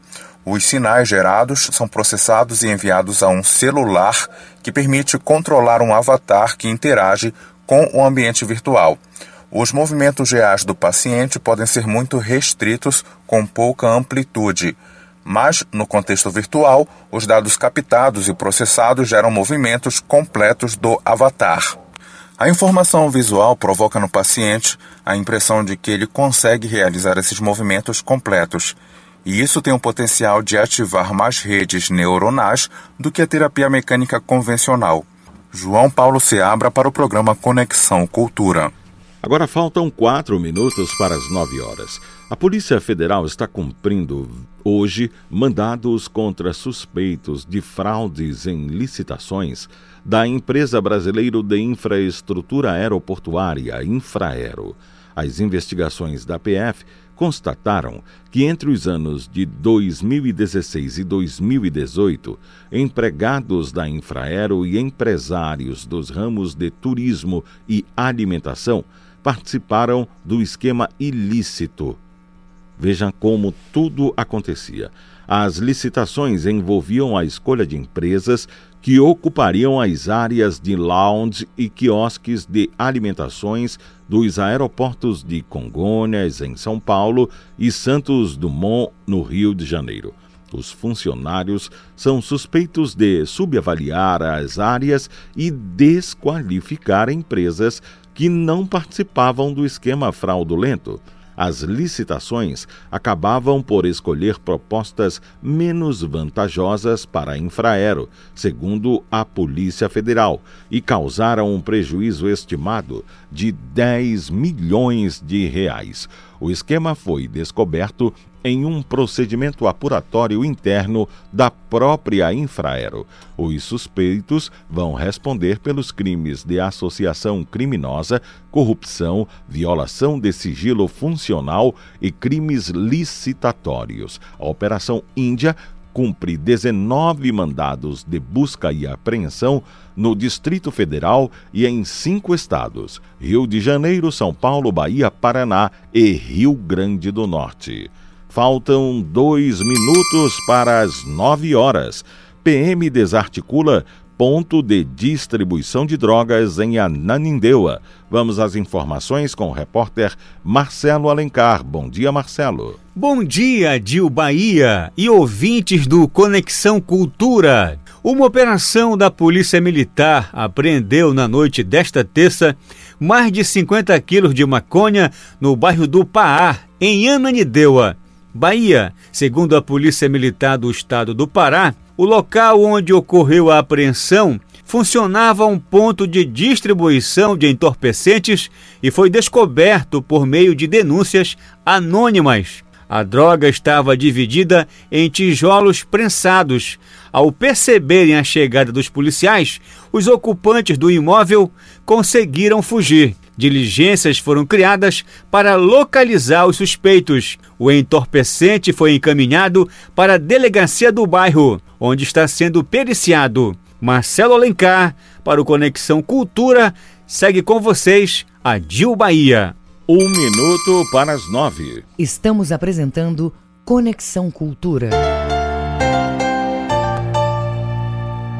Os sinais gerados são processados e enviados a um celular que permite controlar um avatar que interage com o ambiente virtual. Os movimentos reais do paciente podem ser muito restritos, com pouca amplitude. Mas, no contexto virtual, os dados captados e processados geram movimentos completos do avatar. A informação visual provoca no paciente a impressão de que ele consegue realizar esses movimentos completos. E isso tem o potencial de ativar mais redes neuronais do que a terapia mecânica convencional. João Paulo Seabra para o programa Conexão Cultura. Agora faltam quatro minutos para as nove horas. A Polícia Federal está cumprindo hoje mandados contra suspeitos de fraudes em licitações da empresa brasileira de infraestrutura aeroportuária Infraero. As investigações da PF constataram que entre os anos de 2016 e 2018, empregados da Infraero e empresários dos ramos de turismo e alimentação participaram do esquema ilícito. Vejam como tudo acontecia. As licitações envolviam a escolha de empresas que ocupariam as áreas de lounge e quiosques de alimentações dos aeroportos de Congonhas, em São Paulo, e Santos Dumont, no Rio de Janeiro. Os funcionários são suspeitos de subavaliar as áreas e desqualificar empresas que não participavam do esquema fraudulento. As licitações acabavam por escolher propostas menos vantajosas para a Infraero, segundo a Polícia Federal, e causaram um prejuízo estimado de 10 milhões de reais. O esquema foi descoberto em um procedimento apuratório interno da própria Infraero. Os suspeitos vão responder pelos crimes de associação criminosa, corrupção, violação de sigilo funcional e crimes licitatórios. A Operação Índia cumpre 19 mandados de busca e apreensão no Distrito Federal e em cinco estados: Rio de Janeiro, São Paulo, Bahia, Paraná e Rio Grande do Norte. Faltam dois minutos para as nove horas. PM desarticula ponto de distribuição de drogas em Ananindeua. Vamos às informações com o repórter Marcelo Alencar. Bom dia, Marcelo. Bom dia, Dil Bahia e ouvintes do Conexão Cultura. Uma operação da Polícia Militar apreendeu na noite desta terça mais de 50 quilos de maconha no bairro do Paá, em Ananindeua. Bahia. Segundo a Polícia Militar do Estado do Pará, o local onde ocorreu a apreensão funcionava um ponto de distribuição de entorpecentes e foi descoberto por meio de denúncias anônimas. A droga estava dividida em tijolos prensados. Ao perceberem a chegada dos policiais, os ocupantes do imóvel conseguiram fugir. Diligências foram criadas para localizar os suspeitos. O entorpecente foi encaminhado para a delegacia do bairro, onde está sendo periciado. Marcelo Alencar, para o Conexão Cultura, segue com vocês a Dil Bahia. Um minuto para as nove. Estamos apresentando Conexão Cultura.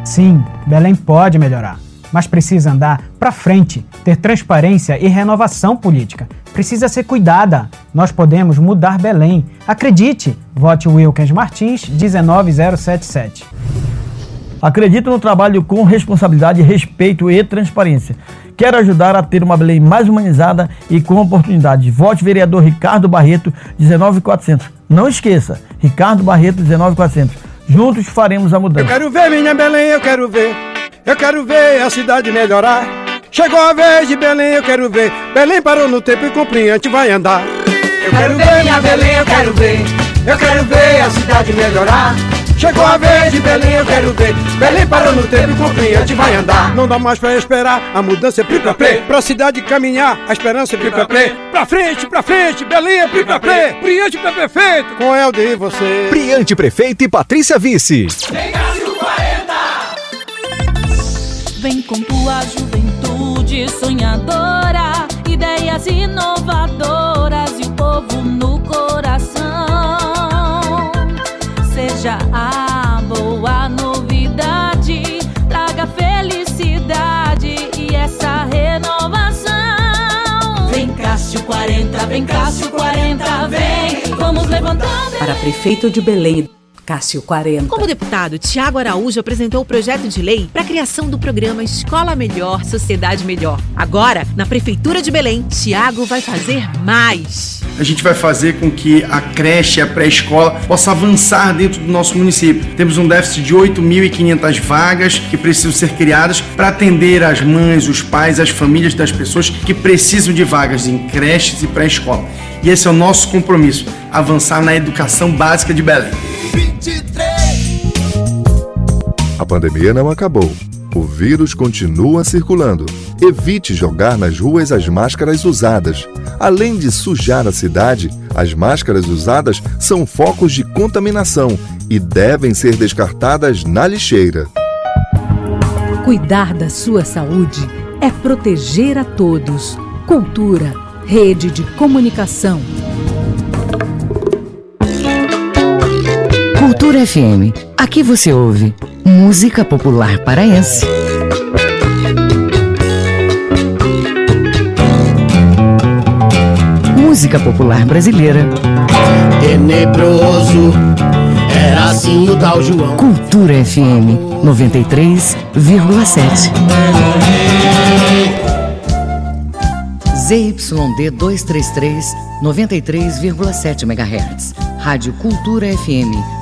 Sim, Belém pode melhorar, mas precisa andar para frente, ter transparência e renovação política. Precisa ser cuidada. Nós podemos mudar Belém. Acredite! Vote Wilkins Martins 19077. Acredito no trabalho com responsabilidade, respeito e transparência. Quero ajudar a ter uma Belém mais humanizada e com oportunidades. Vote vereador Ricardo Barreto 19400. Não esqueça, Ricardo Barreto 19400. Juntos faremos a mudança. Eu quero ver minha Belém, eu quero ver. Eu quero ver a cidade melhorar. Chegou a vez de Belém, eu quero ver. Belém parou no tempo e compreende, vai andar. Eu quero ver minha Belém, eu quero ver. Eu quero ver a cidade melhorar. Chegou a vez de Belém, eu quero ver. Belém parou no tempo e compreende, vai andar. Não dá mais pra esperar, a mudança é pri pra play. Pra cidade caminhar, a esperança é pri pra play. Pra frente, pra frente, Belém é pri pra play. Priante pra prefeito, com Helder e você. Priante Prefeito e Patrícia Vice. Vem com tua juventude sonhadora, ideias inovadoras e o povo no 40, vem Cássio 40, vem, vamos levantando. Para prefeito de Belém, Cássio 40. Como deputado, Tiago Araújo apresentou o projeto de lei para a criação do programa Escola Melhor, Sociedade Melhor. Agora, na Prefeitura de Belém, Tiago vai fazer mais. A gente vai fazer com que a creche e a pré-escola possa avançar dentro do nosso município. Temos um déficit de 8.500 vagas que precisam ser criadas para atender as mães, os pais, as famílias das pessoas que precisam de vagas em creches e pré-escola. E esse é o nosso compromisso, avançar na educação básica de Belém. A pandemia não acabou. O vírus continua circulando. Evite jogar nas ruas as máscaras usadas. Além de sujar a cidade, as máscaras usadas são focos de contaminação e devem ser descartadas na lixeira. Cuidar da sua saúde é proteger a todos. Cultura, rede de comunicação. Cultura FM. Aqui você ouve música popular paraense. Música popular brasileira. Tenebroso, era assim o tal João. Cultura FM 93,7. ZYD 233, 93,7 MHz. Rádio Cultura FM,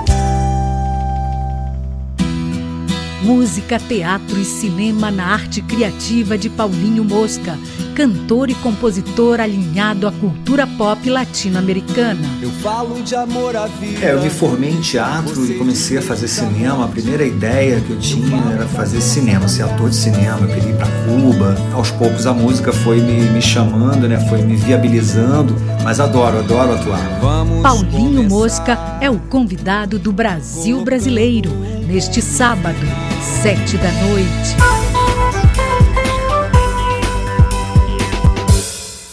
Música, teatro e cinema na arte criativa de Paulinho Mosca, cantor e compositor alinhado à cultura pop latino-americana. Eu falo de amor à vida. É, eu me formei em teatro e comecei a fazer cinema. A primeira ideia que eu tinha era fazer cinema, ser ator de cinema. Eu queria ir para Cuba. Aos poucos a música foi me, me chamando, né? Foi me viabilizando. Mas adoro, adoro atuar. Paulinho Mosca é o convidado do Brasil Brasileiro neste sábado, sete da noite.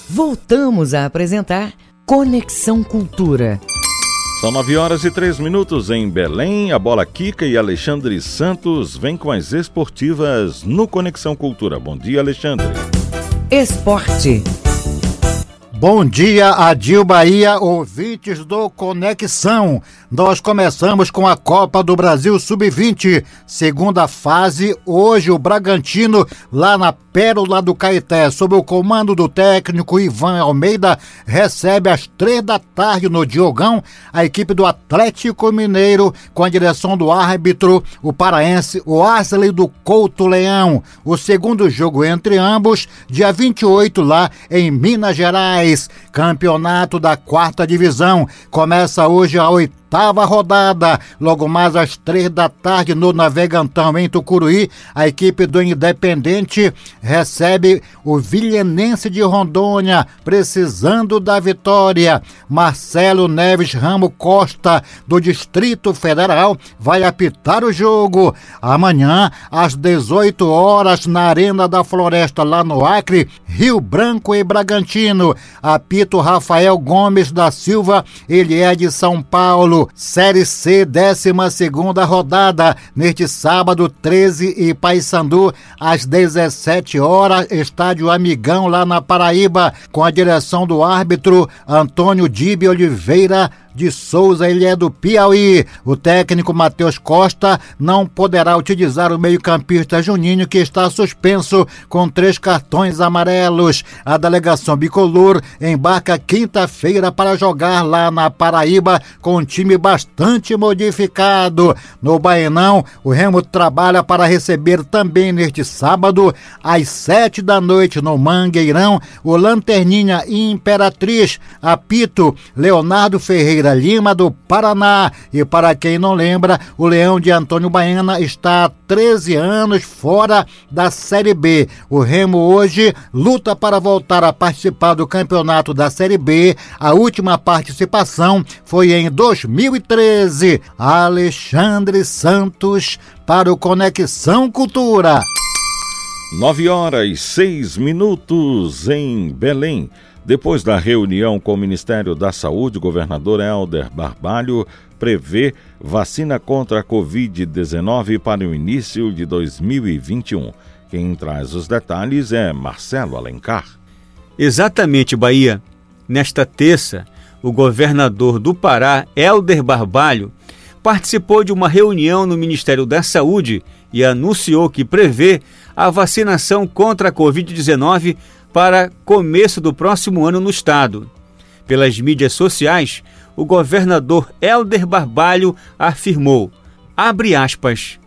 Voltamos a apresentar Conexão Cultura. São 9 horas e 3 minutos em Belém. A bola Kika e Alexandre Santos vêm com as esportivas no Conexão Cultura. Bom dia, Alexandre. Esporte. Bom dia, Adil Bahia, ouvintes do Conexão. Nós começamos com a Copa do Brasil Sub-20, segunda fase. Hoje o Bragantino, lá na Pérola do Caeté, sob o comando do técnico Ivan Almeida, recebe às três da tarde no Diogão a equipe do Atlético Mineiro, com a direção do árbitro, o paraense, o Asley do Couto Leão. O segundo jogo entre ambos, dia 28, lá em Minas Gerais. Campeonato da quarta divisão. Começa hoje a oitava oitava rodada. Logo mais às três da tarde no Navegantão em Tucuruí, a equipe do Independente recebe o Vilhenense de Rondônia, precisando da vitória. Marcelo Neves Ramo Costa, do Distrito Federal, vai apitar o jogo. Amanhã, às 18 horas, na Arena da Floresta, lá no Acre, Rio Branco e Bragantino. Apito Rafael Gomes da Silva, ele é de São Paulo. Série C, 12 rodada, neste sábado, 13 e Paysandu, às 17 horas, estádio Amigão, lá na Paraíba, com a direção do árbitro Antônio Dibe Oliveira de Souza, ele é do Piauí. O técnico Matheus Costa não poderá utilizar o meio-campista Juninho, que está suspenso com três cartões amarelos. A delegação bicolor embarca quinta-feira para jogar lá na Paraíba com um time bastante modificado. No Baenão, o Remo trabalha para receber também neste sábado, às sete da noite, no Mangueirão, o Lanterninha Imperatriz, apito Leonardo Ferreira Lima, do Paraná. E para quem não lembra, o Leão de Antônio Baiana está há 13 anos fora da Série B. O Remo hoje luta para voltar a participar do campeonato da Série B. A última participação foi em 2013. Alexandre Santos para o Conexão Cultura. 9 horas e 6 minutos em Belém. Depois da reunião com o Ministério da Saúde, o governador Helder Barbalho prevê vacina contra a Covid-19 para o início de 2021. Quem traz os detalhes é Marcelo Alencar. Exatamente, Bahia. Nesta terça, o governador do Pará, Helder Barbalho, participou de uma reunião no Ministério da Saúde e anunciou que prevê a vacinação contra a Covid-19 para começo do próximo ano no estado. Pelas mídias sociais, o governador Helder Barbalho afirmou: abre aspas.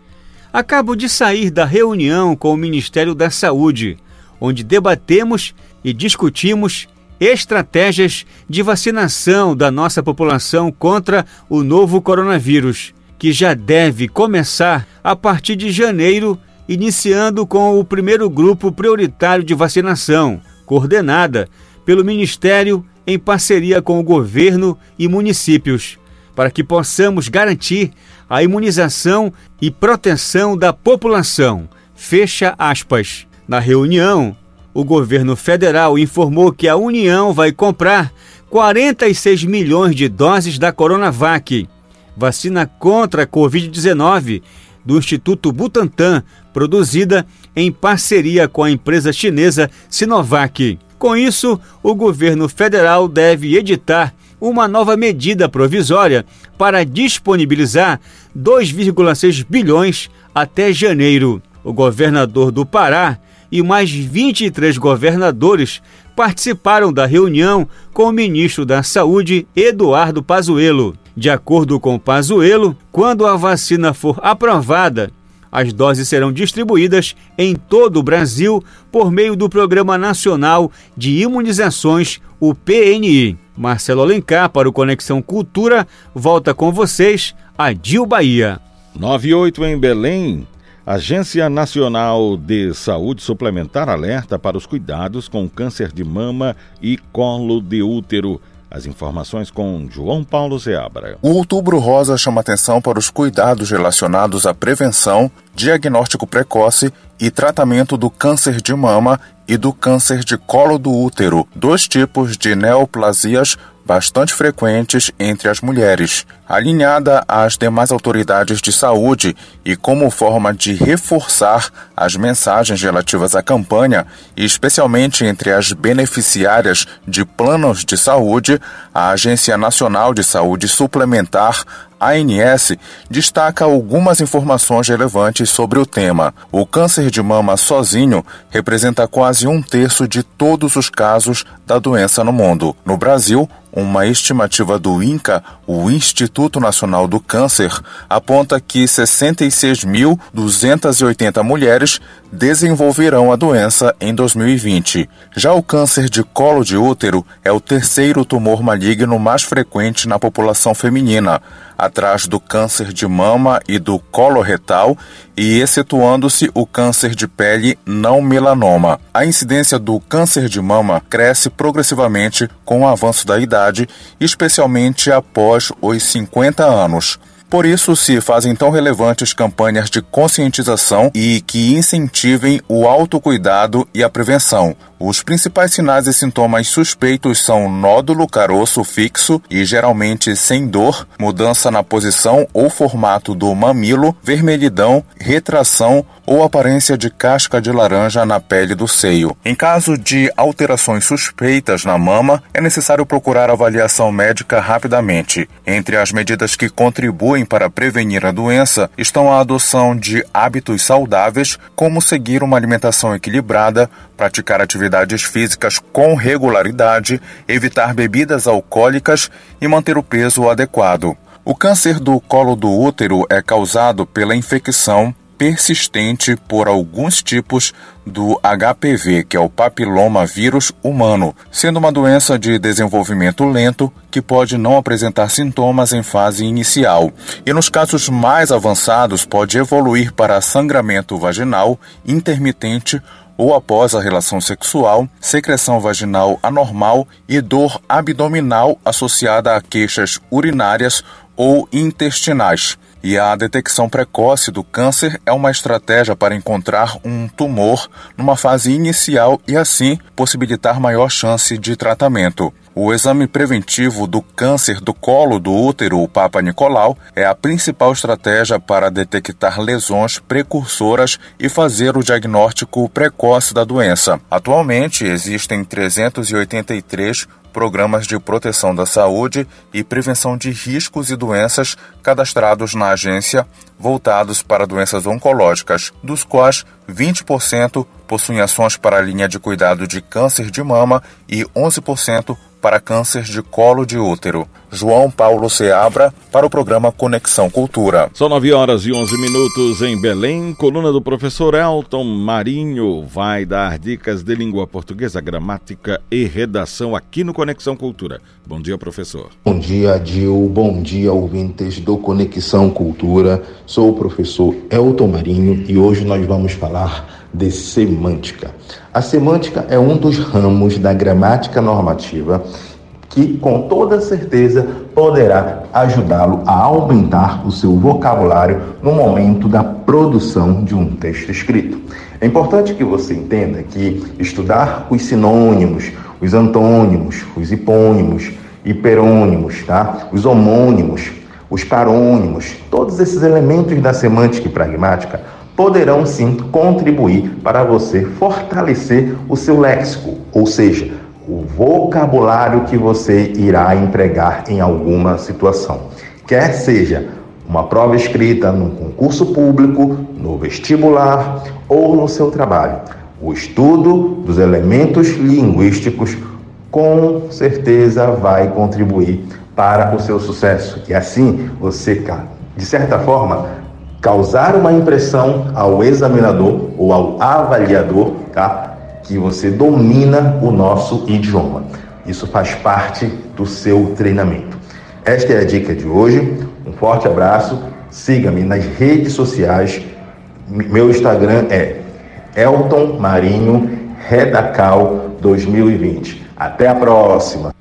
Acabo de sair da reunião com o Ministério da Saúde, onde debatemos e discutimos estratégias de vacinação da nossa população contra o novo coronavírus, que já deve começar a partir de janeiro iniciando com o primeiro grupo prioritário de vacinação, coordenada pelo Ministério em parceria com o governo e municípios, para que possamos garantir a imunização e proteção da população. Fecha aspas. Na reunião, o governo federal informou que a União vai comprar 46 milhões de doses da Coronavac, vacina contra a Covid-19 do Instituto Butantan, produzida em parceria com a empresa chinesa Sinovac. Com isso, o governo federal deve editar uma nova medida provisória para disponibilizar 2,6 bilhões até janeiro. O governador do Pará e mais 23 governadores participaram da reunião com o ministro da Saúde, Eduardo Pazuello. De acordo com Pazuello, quando a vacina for aprovada, as doses serão distribuídas em todo o Brasil por meio do Programa Nacional de Imunizações, o PNI. Marcelo Alencar para o Conexão Cultura volta com vocês a Dil Bahia. 98 em Belém. Agência Nacional de Saúde Suplementar alerta para os cuidados com câncer de mama e colo de útero. As informações com João Paulo Zeabra. O Outubro Rosa chama atenção para os cuidados relacionados à prevenção, diagnóstico precoce e tratamento do câncer de mama e do câncer de colo do útero, dois tipos de neoplasias bastante frequentes entre as mulheres. Alinhada às demais autoridades de saúde e como forma de reforçar as mensagens relativas à campanha, especialmente entre as beneficiárias de planos de saúde, a Agência Nacional de Saúde Suplementar ANS destaca algumas informações relevantes sobre o tema. O câncer de mama sozinho representa quase um terço de todos os casos da doença no mundo. No Brasil, Uma estimativa do INCA, o Instituto Nacional do Câncer, aponta que 66.280 mulheres desenvolverão a doença em 2020. Já o câncer de colo de útero é o terceiro tumor maligno mais frequente na população feminina, atrás do câncer de mama e do colo retal e excetuando-se o câncer de pele não melanoma. A incidência do câncer de mama cresce progressivamente com o avanço da idade, especialmente após os 50 anos. Por isso se fazem tão relevantes campanhas de conscientização e que incentivem o autocuidado e a prevenção. Os principais sinais e sintomas suspeitos são nódulo caroço fixo e geralmente sem dor, mudança na posição ou formato do mamilo, vermelhidão, retração ou aparência de casca de laranja na pele do seio. Em caso de alterações suspeitas na mama, é necessário procurar avaliação médica rapidamente. Entre as medidas que contribuem para prevenir a doença estão a adoção de hábitos saudáveis, como seguir uma alimentação equilibrada, praticar atividades físicas com regularidade, evitar bebidas alcoólicas e manter o peso adequado. O câncer do colo do útero é causado pela infecção persistente por alguns tipos do HPV, que é o papiloma vírus humano, sendo uma doença de desenvolvimento lento que pode não apresentar sintomas em fase inicial. E nos casos mais avançados, pode evoluir para sangramento vaginal intermitente ou após a relação sexual, secreção vaginal anormal e dor abdominal associada a queixas urinárias ou intestinais. E a detecção precoce do câncer é uma estratégia para encontrar um tumor numa fase inicial e, assim, possibilitar maior chance de tratamento. O exame preventivo do câncer do colo do útero, o Papa Nicolau, é a principal estratégia para detectar lesões precursoras e fazer o diagnóstico precoce da doença. Atualmente, existem 383 programas de proteção da saúde e prevenção de riscos e doenças cadastrados na agência voltados para doenças oncológicas, dos quais 20% possuem ações para a linha de cuidado de câncer de mama e 11% para câncer de colo de útero. João Paulo Seabra, para o programa Conexão Cultura. São 9 horas e 11 minutos em Belém. Coluna do professor Elton Marinho vai dar dicas de língua portuguesa, gramática e redação aqui no Conexão Cultura. Bom dia, professor. Bom dia, Dil. Bom dia, ouvintes do Conexão Cultura. Sou o professor Elton Marinho e hoje nós vamos falar de semântica. A semântica é um dos ramos da gramática normativa que, com toda certeza, poderá ajudá-lo a aumentar o seu vocabulário no momento da produção de um texto escrito. É importante que você entenda que estudar os sinônimos, os antônimos, os hipônimos, hiperônimos, tá? os homônimos, os parônimos, todos esses elementos da semântica e pragmática poderão sim contribuir para você fortalecer o seu léxico, ou seja, o vocabulário que você irá empregar em alguma situação. Quer seja uma prova escrita num concurso público, no vestibular ou no seu trabalho. O estudo dos elementos linguísticos com certeza vai contribuir para o seu sucesso. E assim você, de certa forma, causar uma impressão ao examinador ou ao avaliador, tá? Que você domina o nosso idioma. Isso faz parte do seu treinamento. Esta é a dica de hoje. Um forte abraço. Siga-me nas redes sociais. Meu Instagram é Elton Marinho Redacal 2020. Até a próxima.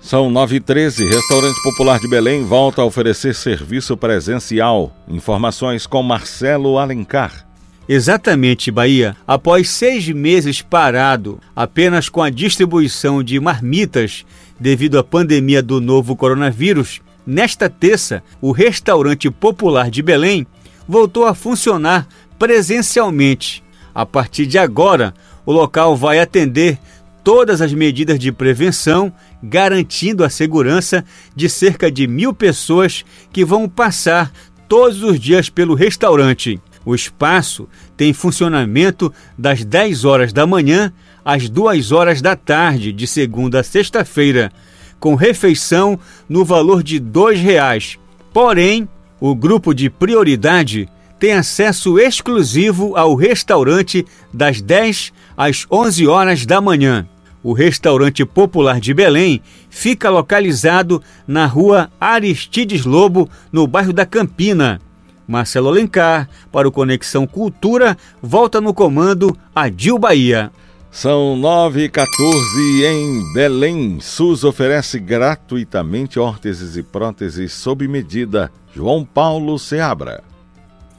São 9 e 13 Restaurante Popular de Belém volta a oferecer serviço presencial. Informações com Marcelo Alencar. Exatamente, Bahia. Após seis meses parado, apenas com a distribuição de marmitas devido à pandemia do novo coronavírus, nesta terça, o Restaurante Popular de Belém voltou a funcionar presencialmente. A partir de agora, o local vai atender todas as medidas de prevenção, garantindo a segurança de cerca de mil pessoas que vão passar todos os dias pelo restaurante. O espaço tem funcionamento das 10 horas da manhã às 2 horas da tarde, de segunda a sexta-feira, com refeição no valor de R$ 2,00. Porém, o grupo de prioridade tem acesso exclusivo ao restaurante das 10 às 11 horas da manhã. O restaurante popular de Belém fica localizado na rua Aristides Lobo, no bairro da Campina. Marcelo Alencar, para o Conexão Cultura, volta no comando Adil Bahia. São 9 e 14 em Belém. SUS oferece gratuitamente órteses e próteses sob medida. João Paulo Seabra.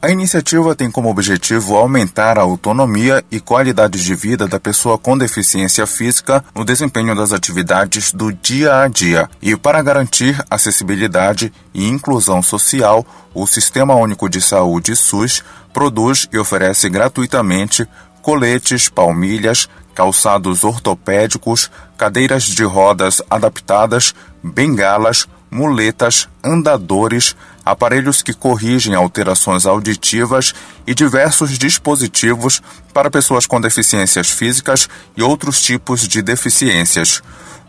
A iniciativa tem como objetivo aumentar a autonomia e qualidade de vida da pessoa com deficiência física no desempenho das atividades do dia a dia. E para garantir acessibilidade e inclusão social, o Sistema Único de Saúde SUS produz e oferece gratuitamente coletes, palmilhas, calçados ortopédicos, cadeiras de rodas adaptadas, bengalas, muletas, andadores, aparelhos que corrigem alterações auditivas e diversos dispositivos para pessoas com deficiências físicas e outros tipos de deficiências.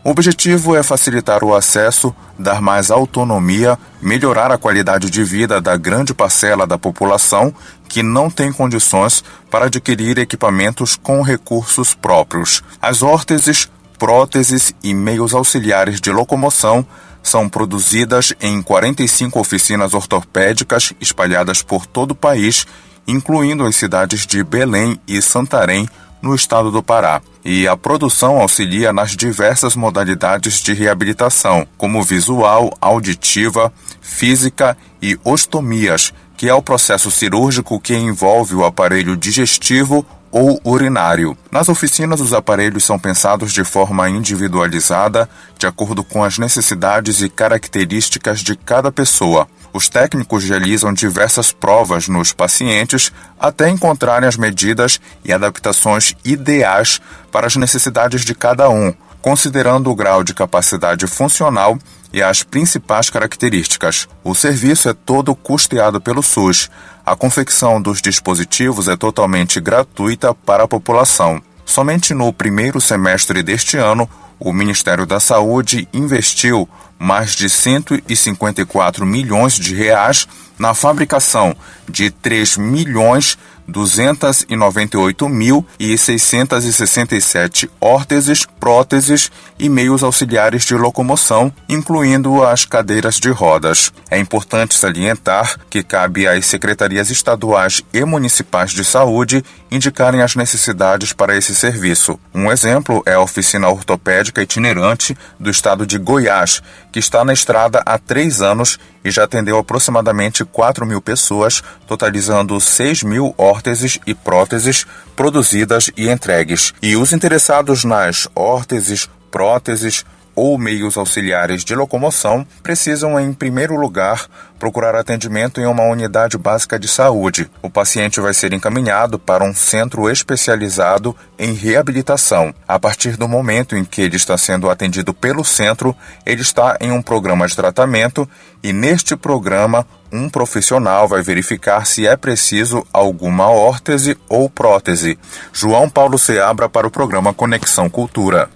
O objetivo é facilitar o acesso, dar mais autonomia, melhorar a qualidade de vida da grande parcela da população que não tem condições para adquirir equipamentos com recursos próprios. As órteses, próteses e meios auxiliares de locomoção são produzidas em 45 oficinas ortopédicas espalhadas por todo o país, incluindo as cidades de Belém e Santarém, no estado do Pará. E a produção auxilia nas diversas modalidades de reabilitação, como visual, auditiva, física e ostomias, que é o processo cirúrgico que envolve o aparelho digestivo ou urinário. Nas oficinas, os aparelhos são pensados de forma individualizada, de acordo com as necessidades e características de cada pessoa. Os técnicos realizam diversas provas nos pacientes até encontrarem as medidas e adaptações ideais para as necessidades de cada um, considerando o grau de capacidade funcional e as principais características. O serviço é todo custeado pelo SUS. A confecção dos dispositivos é totalmente gratuita para a população. Somente no primeiro semestre deste ano, o Ministério da Saúde investiu mais de 154 milhões de reais na fabricação de 3 milhões 298.667 órteses, próteses e meios auxiliares de locomoção, incluindo as cadeiras de rodas. É importante salientar que cabe às secretarias estaduais e municipais de saúde indicarem as necessidades para esse serviço. Um exemplo é a oficina ortopédica itinerante do estado de Goiás, que está na estrada há três anos e já atendeu aproximadamente 4 mil pessoas, totalizando 6 mil órteses e próteses produzidas e entregues. E os interessados nas órteses, próteses, ou meios auxiliares de locomoção precisam, em primeiro lugar, procurar atendimento em uma unidade básica de saúde. O paciente vai ser encaminhado para um centro especializado em reabilitação. A partir do momento em que ele está sendo atendido pelo centro, ele está em um programa de tratamento e, neste programa, um profissional vai verificar se é preciso alguma órtese ou prótese. João Paulo Seabra para o programa Conexão Cultura.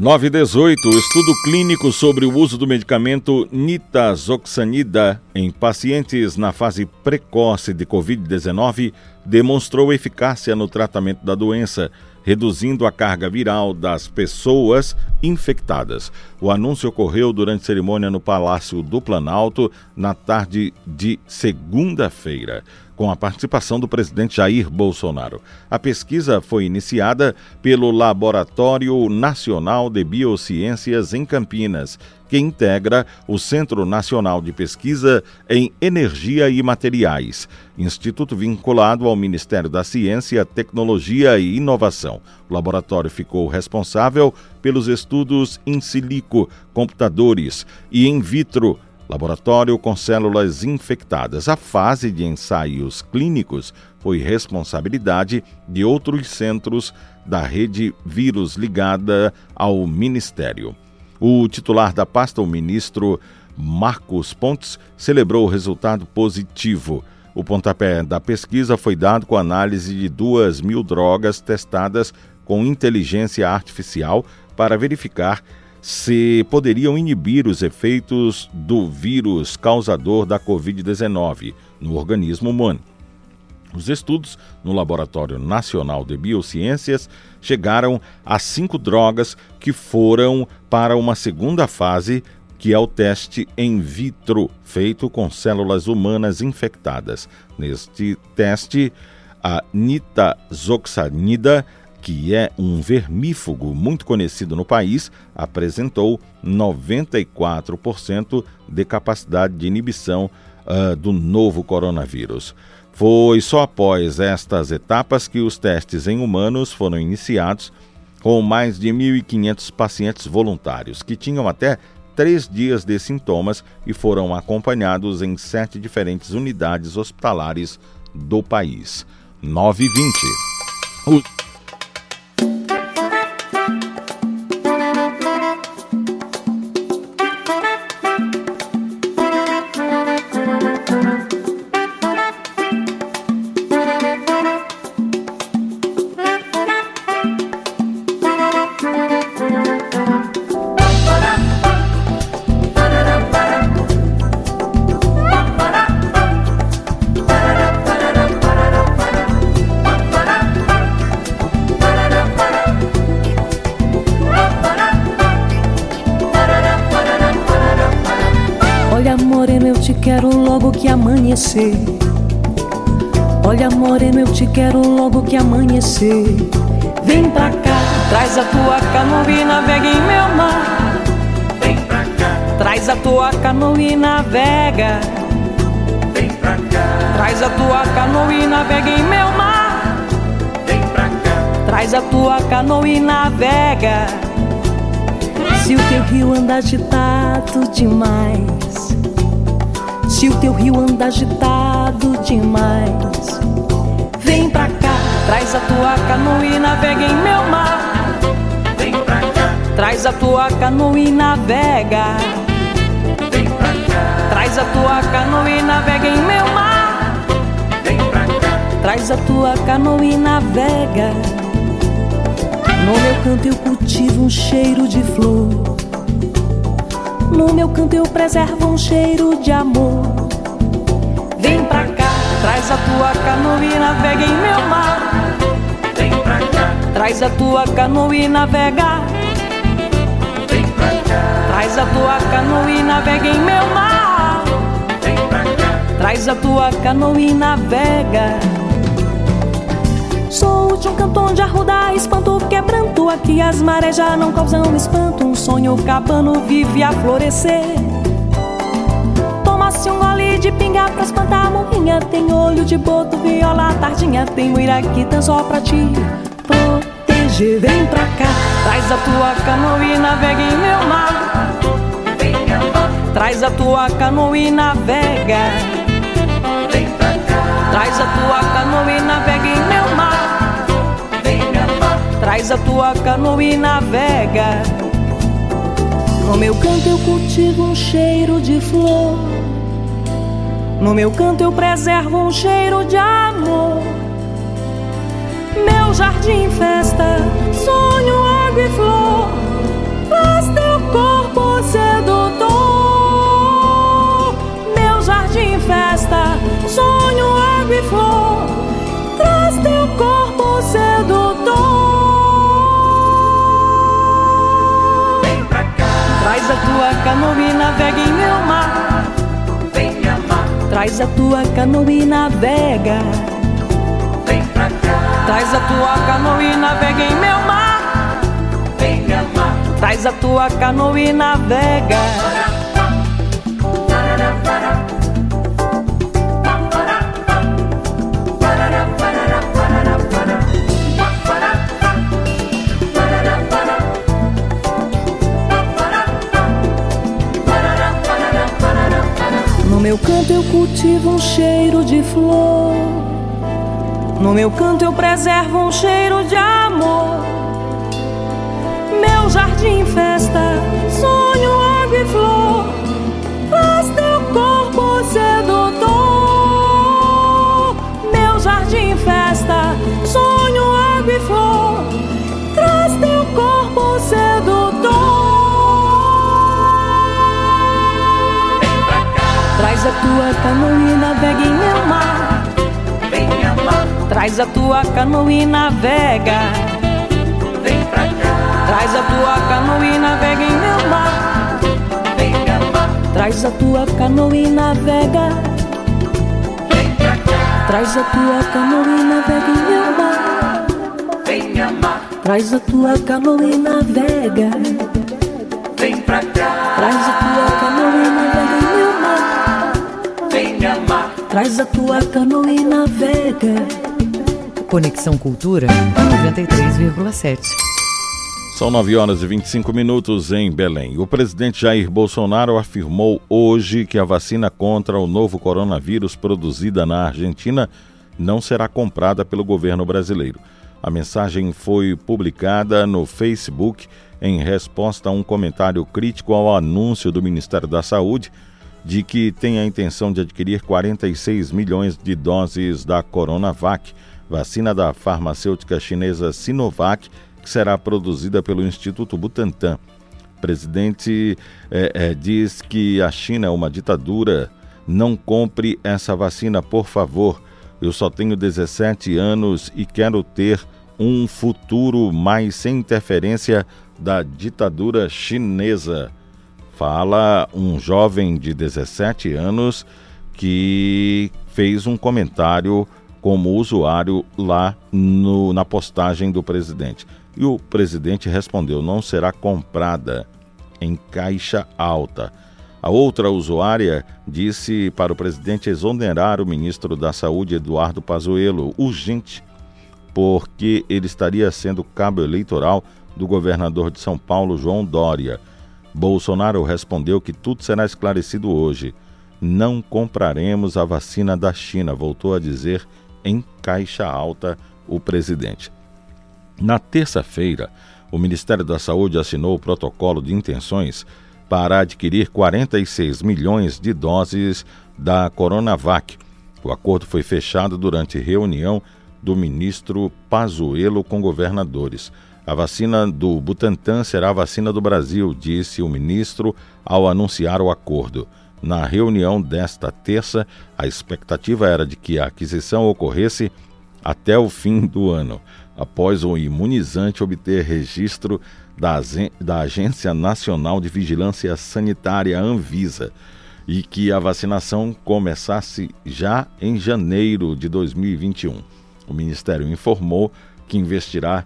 918, estudo clínico sobre o uso do medicamento nitazoxanida em pacientes na fase precoce de Covid-19 demonstrou eficácia no tratamento da doença, reduzindo a carga viral das pessoas infectadas. O anúncio ocorreu durante cerimônia no Palácio do Planalto na tarde de segunda-feira com a participação do presidente Jair Bolsonaro. A pesquisa foi iniciada pelo Laboratório Nacional de Biociências em Campinas, que integra o Centro Nacional de Pesquisa em Energia e Materiais, instituto vinculado ao Ministério da Ciência, Tecnologia e Inovação. O laboratório ficou responsável pelos estudos in silico, computadores e in vitro laboratório com células infectadas. A fase de ensaios clínicos foi responsabilidade de outros centros da rede vírus ligada ao Ministério. O titular da pasta, o ministro Marcos Pontes, celebrou o resultado positivo. O pontapé da pesquisa foi dado com análise de duas mil drogas testadas com inteligência artificial para verificar se poderiam inibir os efeitos do vírus causador da Covid-19 no organismo humano. Os estudos no Laboratório Nacional de Biociências chegaram a cinco drogas que foram para uma segunda fase, que é o teste in vitro, feito com células humanas infectadas. Neste teste, a nitazoxanida, que é um vermífugo muito conhecido no país, apresentou 94% de capacidade de inibição uh, do novo coronavírus. Foi só após estas etapas que os testes em humanos foram iniciados, com mais de 1.500 pacientes voluntários, que tinham até três dias de sintomas e foram acompanhados em sete diferentes unidades hospitalares do país. 920. O... amanhecer. Olha, moreno, eu te quero logo que amanhecer. Vem pra cá, traz a tua canoa e navega em meu mar. Vem pra cá, traz a tua canoa e navega. Vem pra cá, traz a tua canoa e navega em meu mar. Vem pra cá, traz a tua canoa e navega. Se o teu rio anda agitado demais se o teu rio anda agitado demais. Vem pra cá, traz a tua canoa e navega em meu mar. Vem pra cá, traz a tua canoa e navega. Vem pra cá, traz a tua canoa e navega em meu mar. Vem pra cá, traz a tua canoa e navega. No meu canto eu cultivo um cheiro de flor. No meu canto eu preservo um cheiro de amor. Traz a tua canoa e navega em meu mar. Vem pra cá, traz a tua canoa e navega. Vem pra cá, traz a tua canoa e navega em meu mar. Vem pra cá, traz a tua canoa e navega. Sou de um canto onde arruda espanto quebrando Aqui as marés já não causam espanto Um sonho cabano vive a florescer de pinga pra espantar morrinha Tem olho de boto, viola, tardinha Tem muiraquita só pra te proteger Vem pra cá, traz a tua canoa e navega em meu mar Traz a tua canoa e navega Traz a tua canoa e navega em meu mar. Traz a tua canoa e navega. No meu canto eu cultivo um cheiro de flor. No meu canto eu preservo um cheiro de amor. Meu jardim festa, sonho, água e flor. Faz teu corpo sedutor. Meu jardim festa, sonho, água e flor, traz teu corpo sedutor. Vem pra cá, traz a tua canoa e navega em meu mar. Traz a tua canoa e navega. Vem pra cá, traz a tua canoa e navega em meu mar. Vem me amar, traz a tua canoa e navega. Meu canto eu cultivo um cheiro de flor. No meu canto eu preservo um cheiro de amor. Meu jardim festa, tua canoa e navega em meu mar. Venha mar, Traz a tua canoa e navega. vem pra cá. Traz a tua canoa e navega em meu mar. Venha mar, Traz a tua canoa e navega. vem pra cá. Traz a tua canoa e navega em meu mar. Venha mar, Traz a tua canoa e navega. vem pra cá. Traz a tua canoa e navega Traz a tua canoa e navega. Conexão Cultura 93,7. São 9 horas e 25 minutos em Belém. O presidente Jair Bolsonaro afirmou hoje que a vacina contra o novo coronavírus produzida na Argentina não será comprada pelo governo brasileiro. A mensagem foi publicada no Facebook em resposta a um comentário crítico ao anúncio do Ministério da Saúde de que tem a intenção de adquirir 46 milhões de doses da Coronavac, vacina da farmacêutica chinesa Sinovac, que será produzida pelo Instituto Butantan. O presidente eh, eh, diz que a China é uma ditadura. Não compre essa vacina, por favor. Eu só tenho 17 anos e quero ter um futuro mais sem interferência da ditadura chinesa. Fala um jovem de 17 anos que fez um comentário como usuário lá no, na postagem do presidente. E o presidente respondeu: não será comprada em caixa alta. A outra usuária disse para o presidente exonerar o ministro da Saúde, Eduardo Pazuello, urgente, porque ele estaria sendo cabo eleitoral do governador de São Paulo, João Dória. Bolsonaro respondeu que tudo será esclarecido hoje. Não compraremos a vacina da China, voltou a dizer em caixa alta o presidente. Na terça-feira, o Ministério da Saúde assinou o protocolo de intenções para adquirir 46 milhões de doses da Coronavac. O acordo foi fechado durante reunião do ministro Pazuello com governadores. A vacina do Butantan será a vacina do Brasil, disse o ministro ao anunciar o acordo. Na reunião desta terça, a expectativa era de que a aquisição ocorresse até o fim do ano, após o imunizante obter registro da, da Agência Nacional de Vigilância Sanitária Anvisa e que a vacinação começasse já em janeiro de 2021. O Ministério informou que investirá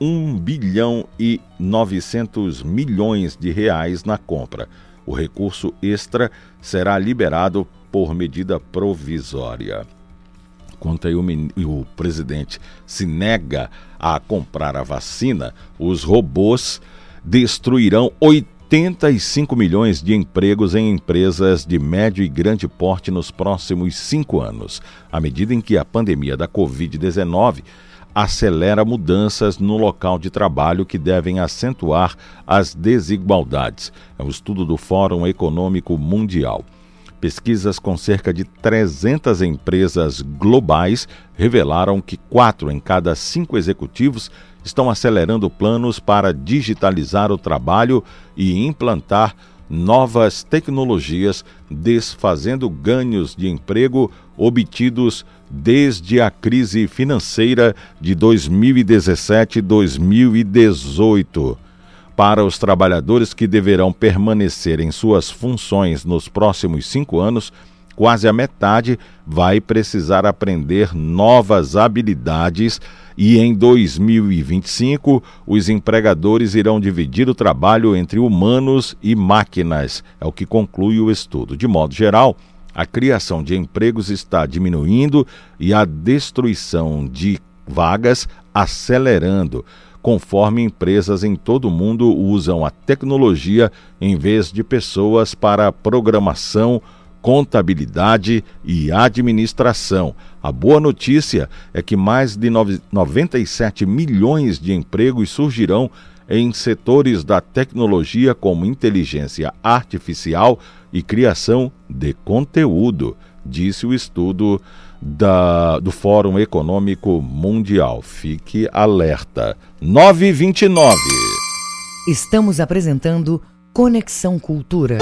1 bilhão e 900 milhões de reais na compra. O recurso extra será liberado por medida provisória. Enquanto o, o, presidente se nega a comprar a vacina, os robôs destruirão 85 milhões de empregos em empresas de médio e grande porte nos próximos cinco anos, à medida em que a pandemia da Covid-19 acelera mudanças no local de trabalho que devem acentuar as desigualdades. É um estudo do Fórum Econômico Mundial. Pesquisas com cerca de 300 empresas globais revelaram que quatro em cada cinco executivos estão acelerando planos para digitalizar o trabalho e implantar novas tecnologias, desfazendo ganhos de emprego obtidos desde a crise financeira de 2017-2018. Para os trabalhadores que deverão permanecer em suas funções nos próximos cinco anos, quase a metade vai precisar aprender novas habilidades e em 2025 os empregadores irão dividir o trabalho entre humanos e máquinas, é o que conclui o estudo. De modo geral, a criação de empregos está diminuindo e a destruição de vagas acelerando, conforme empresas em todo o mundo usam a tecnologia em vez de pessoas para programação, contabilidade e administração. A boa notícia é que mais de 97 milhões de empregos surgirão em setores da tecnologia como inteligência artificial e criação de conteúdo, disse o estudo da, do Fórum Econômico Mundial. Fique alerta. 929. Estamos apresentando Conexão Cultura.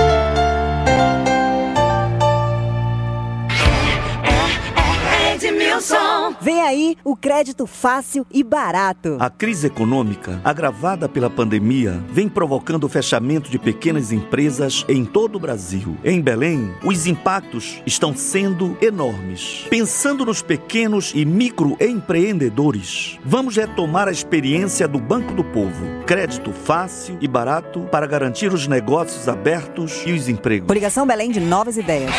Vem aí o crédito fácil e barato. A crise econômica, agravada pela pandemia, vem provocando o fechamento de pequenas empresas em todo o Brasil. Em Belém, os impactos estão sendo enormes. Pensando nos pequenos e microempreendedores, vamos retomar a experiência do Banco do Povo. Crédito fácil e barato para garantir os negócios abertos e os empregos. Coligação Belém de Novas Ideias.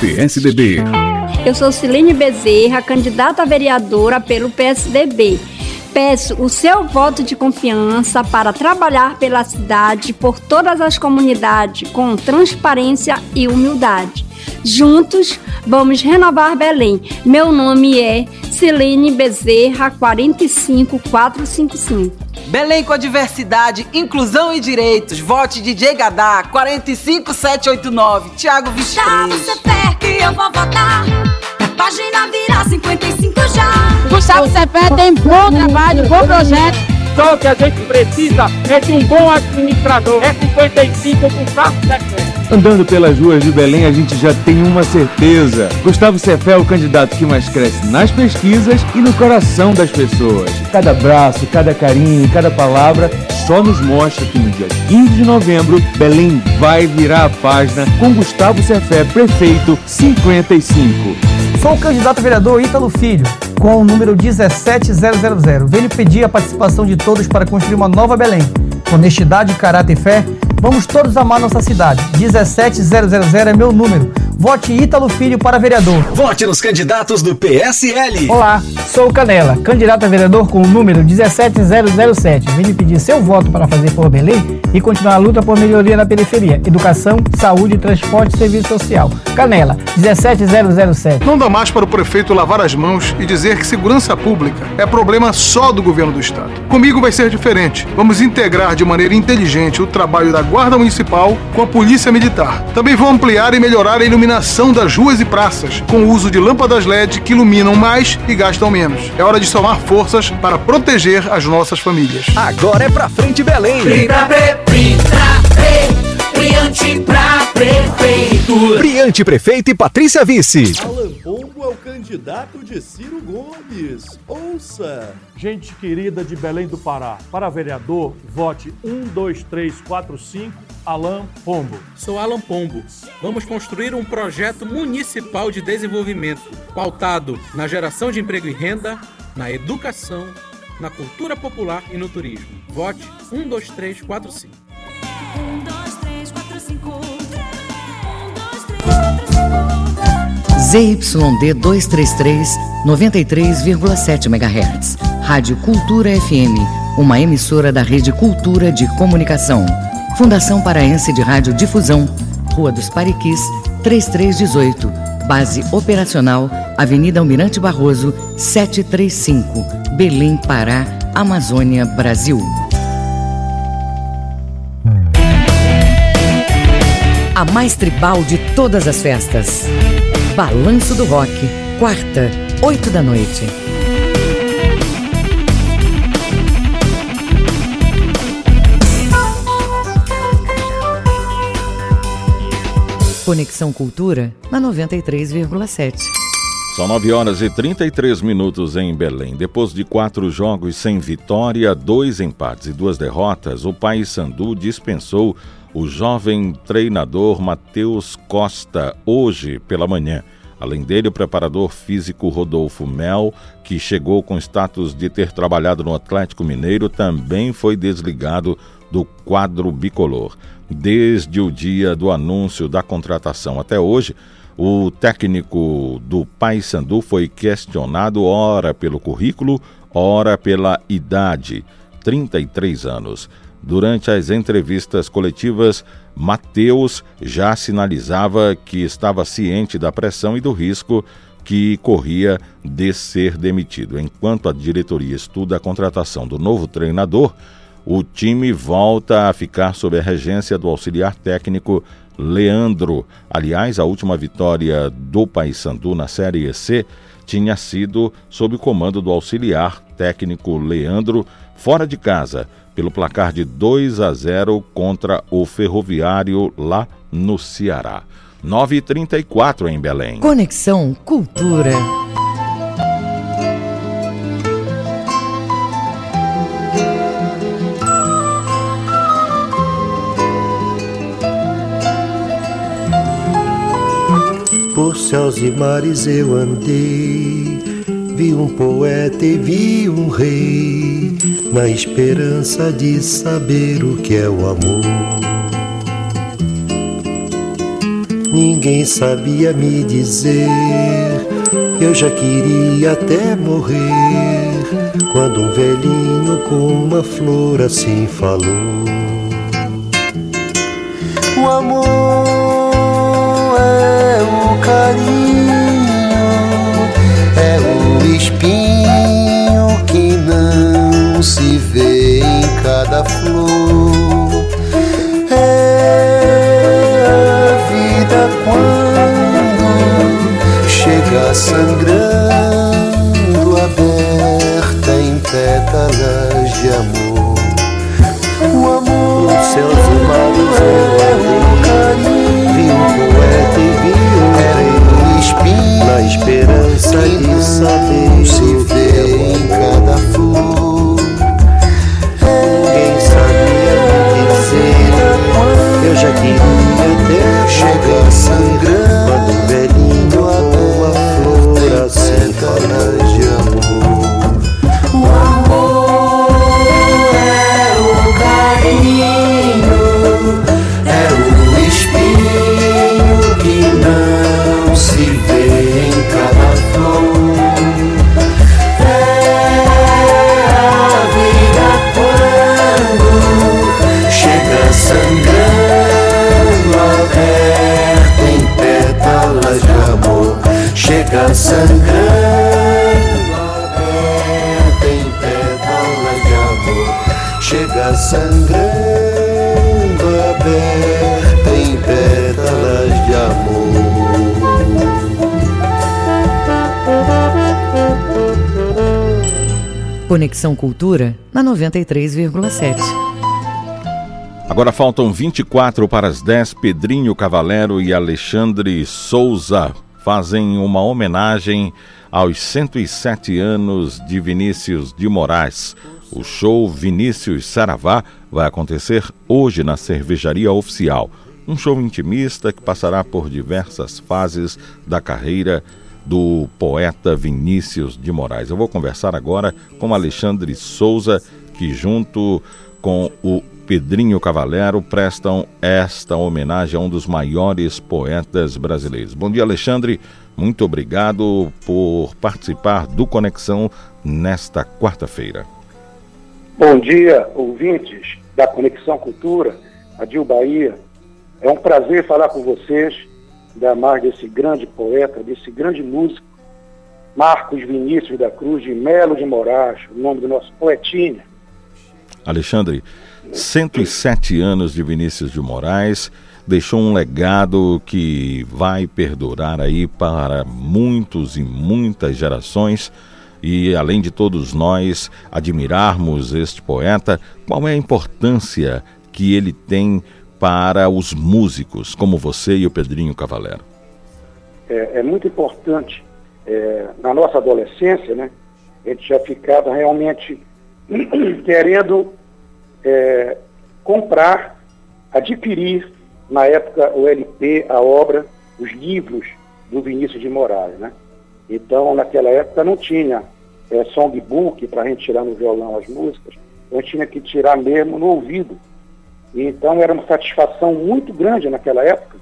PSDB. Eu sou Silene Bezerra, candidata a vereadora pelo PSDB. Peço o seu voto de confiança para trabalhar pela cidade, por todas as comunidades, com transparência e humildade. Juntos, vamos renovar Belém. Meu nome é Silene Bezerra, 45455. Belém com a diversidade, inclusão e direitos. Vote DJ Gadá, 45789. Tiago Vixe. Dá você fé que eu vou votar. Página virar 55 já. Gustavo Cepé tem bom trabalho, bom projeto. Só o que a gente precisa é de um bom administrador. É 55 com Gustavo Cepé. Andando pelas ruas de Belém, a gente já tem uma certeza. Gustavo Cefé é o candidato que mais cresce nas pesquisas e no coração das pessoas. Cada abraço, cada carinho, cada palavra só nos mostra que no dia 15 de novembro, Belém vai virar a página com Gustavo Cefé, prefeito 55. Sou o candidato vereador Ítalo Filho, com o número 17000. Venho pedir a participação de todos para construir uma nova Belém. Honestidade, caráter e fé, vamos todos amar nossa cidade. 17000 é meu número. Vote Ítalo Filho para vereador. Vote nos candidatos do PSL. Olá, sou o Canela, candidato a vereador com o número 17007. Venho pedir seu voto para fazer por Belém e continuar a luta por melhoria na periferia, educação, saúde, transporte e serviço social. Canela, 17007. Não dá mais para o prefeito lavar as mãos e dizer que segurança pública é problema só do governo do estado. Comigo vai ser diferente. Vamos integrar de maneira inteligente o trabalho da Guarda Municipal com a Polícia Militar. Também vou ampliar e melhorar a iluminação das ruas e praças, com o uso de lâmpadas LED que iluminam mais e gastam menos. É hora de somar forças para proteger as nossas famílias. Agora é pra frente Belém. Pri pra pre, pri pra pre, Priante pra prefeito. Priante Prefeito e Patrícia Vice. Alan Pombo é o candidato de Ciro Gomes. Ouça! Gente querida de Belém do Pará, para vereador, vote 1, 2, 3, 4, 5, Alan Pombo. Sou Alan Pombo. Vamos construir um projeto municipal de desenvolvimento pautado na geração de emprego e renda, na educação, na cultura popular e no turismo. Vote 1, 2, 3, 4, 5. 1, 2, 3, 4, 5. ZYD 233, 93,7 MHz. Rádio Cultura FM, uma emissora da Rede Cultura de Comunicação. Fundação Paraense de Rádio Difusão, Rua dos Pariquis, 3318. Base operacional, Avenida Almirante Barroso, 735, Belém, Pará, Amazônia, Brasil. A mais tribal de todas as festas. Balanço do Rock, quarta, 8 da noite. Conexão Cultura na 93,7. São 9 horas e 33 minutos em Belém. Depois de quatro jogos sem vitória, dois empates e duas derrotas, o Paysandu dispensou o jovem treinador Matheus Costa hoje pela manhã. Além dele, o preparador físico Rodolfo Mel, que chegou com status de ter trabalhado no Atlético Mineiro, também foi desligado do quadro bicolor. Desde o dia do anúncio da contratação até hoje, o técnico do Paysandu foi questionado ora pelo currículo, ora pela idade, 33 anos. Durante as entrevistas coletivas, Mateus já sinalizava que estava ciente da pressão e do risco que corria de ser demitido. Enquanto a diretoria estuda a contratação do novo treinador, o time volta a ficar sob a regência do auxiliar técnico Leandro. Aliás, a última vitória do Paysandu na Série C tinha sido sob o comando do auxiliar técnico Leandro, fora de casa, pelo placar de 2 a 0 contra o Ferroviário lá no Ceará. 9h34 em Belém. Conexão Cultura. Por céus e mares eu andei, vi um poeta e vi um rei, na esperança de saber o que é o amor. Ninguém sabia me dizer, eu já queria até morrer, quando um velhinho com uma flor assim falou. O amor é carinho, é o espinho que não se vê em cada flor. É a vida quando chega sangrando sangrando aberta em pétalas de amor. Chega sangrando aberta em pétalas de amor. Conexão Cultura na 93,7. Agora faltam 24 para as 10. Pedrinho Cavalero e Alexandre Souza fazem uma homenagem aos 107 anos de Vinícius de Moraes. O show Vinícius Saravá vai acontecer hoje na Cervejaria Oficial. Um show intimista que passará por diversas fases da carreira do poeta Vinícius de Moraes. Eu vou conversar agora com Alexandre Souza, que junto com o Pedrinho Cavalero prestam esta homenagem a um dos maiores poetas brasileiros. Bom dia, Alexandre. Muito obrigado por participar do Conexão nesta quarta-feira. Bom dia, ouvintes da Conexão Cultura, Adil Bahia. É um prazer falar com vocês da mais desse grande poeta, desse grande músico, Marcos Vinícius da Cruz de Melo de Moraes, o nome do nosso poetinha. Alexandre, 107 anos de Vinícius de Moraes, deixou um legado que vai perdurar aí para muitos e muitas gerações. E além de todos nós admirarmos este poeta, qual é a importância que ele tem para os músicos, como você e o Pedrinho Cavalero? É, é muito importante. É, na nossa adolescência, né, a gente já ficava realmente *clears throat* querendo é, comprar, adquirir, na época, o LP, a obra, os livros do Vinícius de Moraes, né? Então, naquela época não tinha é, songbook para a gente tirar no violão as músicas, a gente tinha que tirar mesmo no ouvido. E, então, era uma satisfação muito grande naquela época,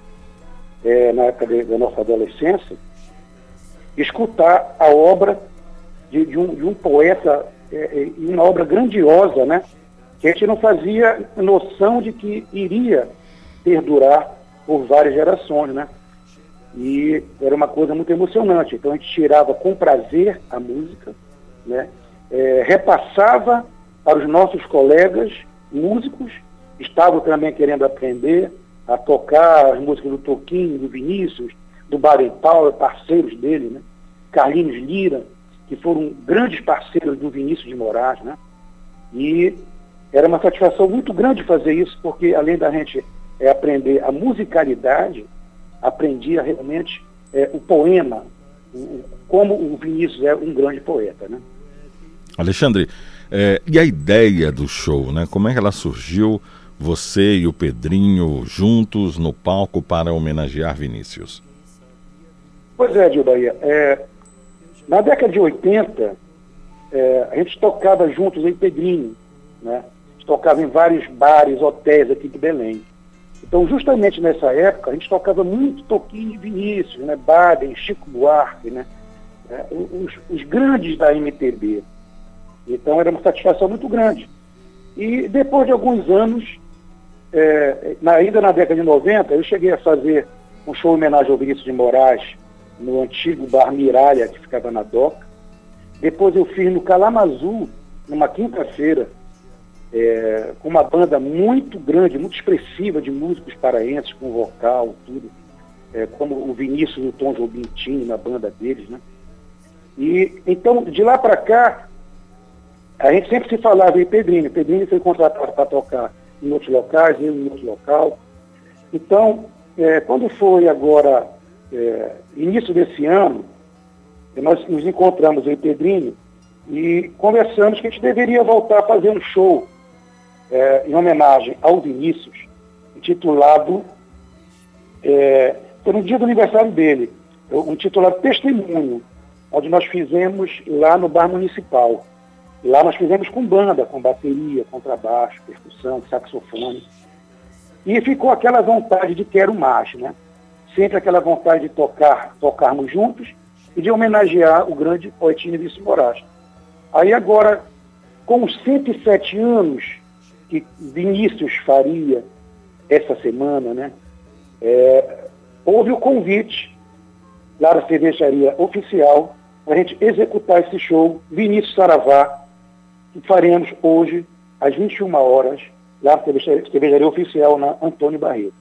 é, na época da nossa adolescência, escutar a obra de, de, um, de um, poeta é, e uma obra grandiosa, né? Que a gente não fazia noção de que iria perdurar por várias gerações, né? E era uma coisa muito emocionante. Então a gente tirava com prazer a música, né? É, repassava para os nossos colegas músicos, estavam também querendo aprender a tocar as músicas do Toquinho, do Vinícius, do Powell, parceiros dele, né? Carlinhos Lira, que foram grandes parceiros do Vinícius de Moraes, né? E era uma satisfação muito grande fazer isso, porque além da gente é, aprender a musicalidade, aprendia realmente é, o poema, o, como o Vinícius é um grande poeta, né? Alexandre, é, e a ideia do show, né? Como é que ela surgiu? Você e o Pedrinho juntos no palco para homenagear Vinícius? Pois é, Gil Bahia. É, na década de 80, é, a gente tocava juntos em Pedrinho, né? Tocava em vários bares, hotéis aqui de Belém. Então, justamente nessa época, a gente tocava muito Toquinho de Vinícius, né? Baden, Chico Buarque, né? É, os, os grandes da MPB. Então, era uma satisfação muito grande. E depois de alguns anos, é, ainda na década de 90, eu cheguei a fazer um show em homenagem ao Vinícius de Moraes no antigo Bar Miralha, que ficava na Doca. Depois eu fiz no Calamazul, numa quinta-feira, é, com uma banda muito grande, muito expressiva de músicos paraenses, com vocal, tudo, é, como o Vinícius o Tom Jobim tinham na banda deles, né? E então, de lá para cá, a gente sempre se falava em Pedrinho. Pedrinho foi contratado para tocar em outros locais, em outro local. Então, é, quando foi agora, é, início desse ano, nós nos encontramos em Pedrinho e conversamos que a gente deveria voltar a fazer um show é, em homenagem ao Vinícius, intitulado, é, foi no dia do aniversário dele, um titulado Testemunho, onde nós fizemos lá no Bar Municipal. Lá nós fizemos com banda, com bateria, contrabaixo, percussão, saxofone. E ficou aquela vontade de quero mais, né? Sempre aquela vontade de tocar, tocarmos juntos e de homenagear o grande poetinho Vice Moraes. Aí agora, com os 107 anos que Vinícius faria essa semana, né? É, houve o convite lá da cervejaria oficial para a gente executar esse show Vinícius Saravá, que faremos hoje às 21 horas lá na cervejaria oficial na Antônio Barreto.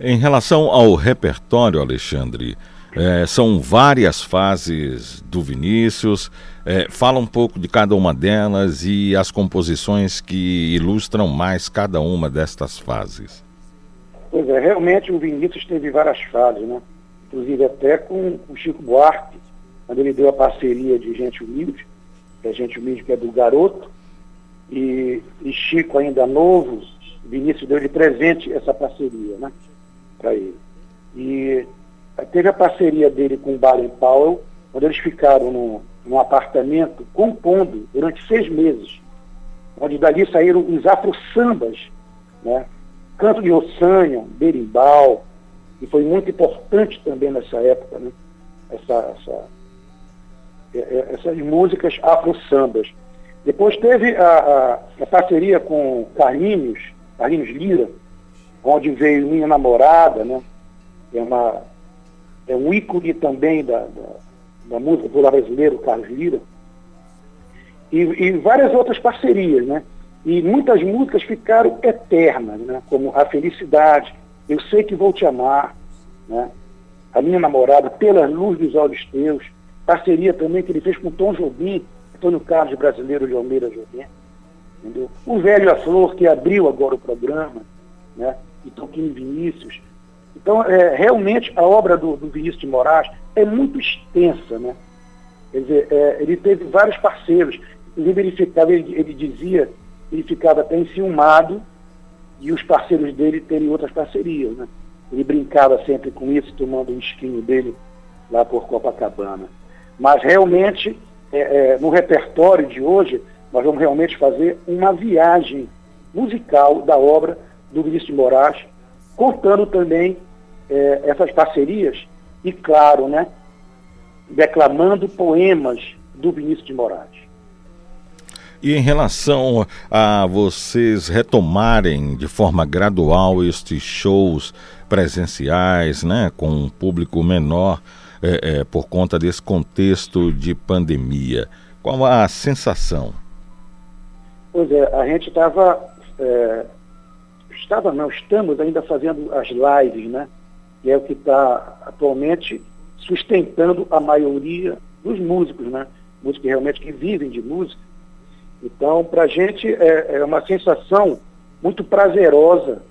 Em relação ao repertório, Alexandre, é, são várias fases do Vinícius. É, fala um pouco de cada uma delas e as composições que ilustram mais cada uma destas fases. Pois é, realmente o Vinícius teve várias fases, né? Inclusive até com o Chico Buarque, quando ele deu a parceria de Gente Humilde, que é Gente Humilde que é do Garoto, e, e Chico ainda novo, Vinícius deu de presente essa parceria, né? Para ele. E teve a parceria dele com o Baden Powell, quando eles ficaram num, num apartamento compondo durante seis meses, onde dali saíram os afro-sambas, né? Canto de Ossanha, Berimbau, e foi muito importante também nessa época, né? Essa, essa, é, é, essas músicas afro-sambas. Depois teve a, a, a, parceria com Carlinhos, Carlinhos Lira, onde veio Minha Namorada, né? É uma é um ícone também da, da, da música popular brasileira, o Carlos Lira, e, e, várias outras parcerias, né? E muitas músicas ficaram eternas, né? Como A Felicidade, Eu Sei Que Vou Te Amar, né? A Minha Namorada, Pelas Luz dos Olhos Teus, parceria também que ele fez com Tom Jobim, Antônio Carlos Brasileiro de Almeida Jobim, entendeu? O Velho a Flor, que abriu agora o programa, né? E Toquinho Vinícius, então, é, realmente, a obra do, do Vinícius de Moraes é muito extensa, né? Quer dizer, é, ele teve vários parceiros. Ele, ficava, ele, ele dizia, ele ficava até enciumado e os parceiros dele terem outras parcerias, né? Ele brincava sempre com isso, tomando um esquinho dele lá por Copacabana. Mas, realmente, é, é, no repertório de hoje, nós vamos realmente fazer uma viagem musical da obra do Vinícius de Moraes, contando também é, essas parcerias e, claro, né, declamando poemas do Vinícius de Moraes. E em relação a vocês retomarem de forma gradual estes shows presenciais, né, com um público menor é, é, por conta desse contexto de pandemia, qual a sensação? Pois é, a gente estava, é, estava não, estamos ainda fazendo as lives, né, que é o que está atualmente sustentando a maioria dos músicos, né? Músicos realmente que vivem de música. Então, para a gente é, é, uma sensação muito prazerosa,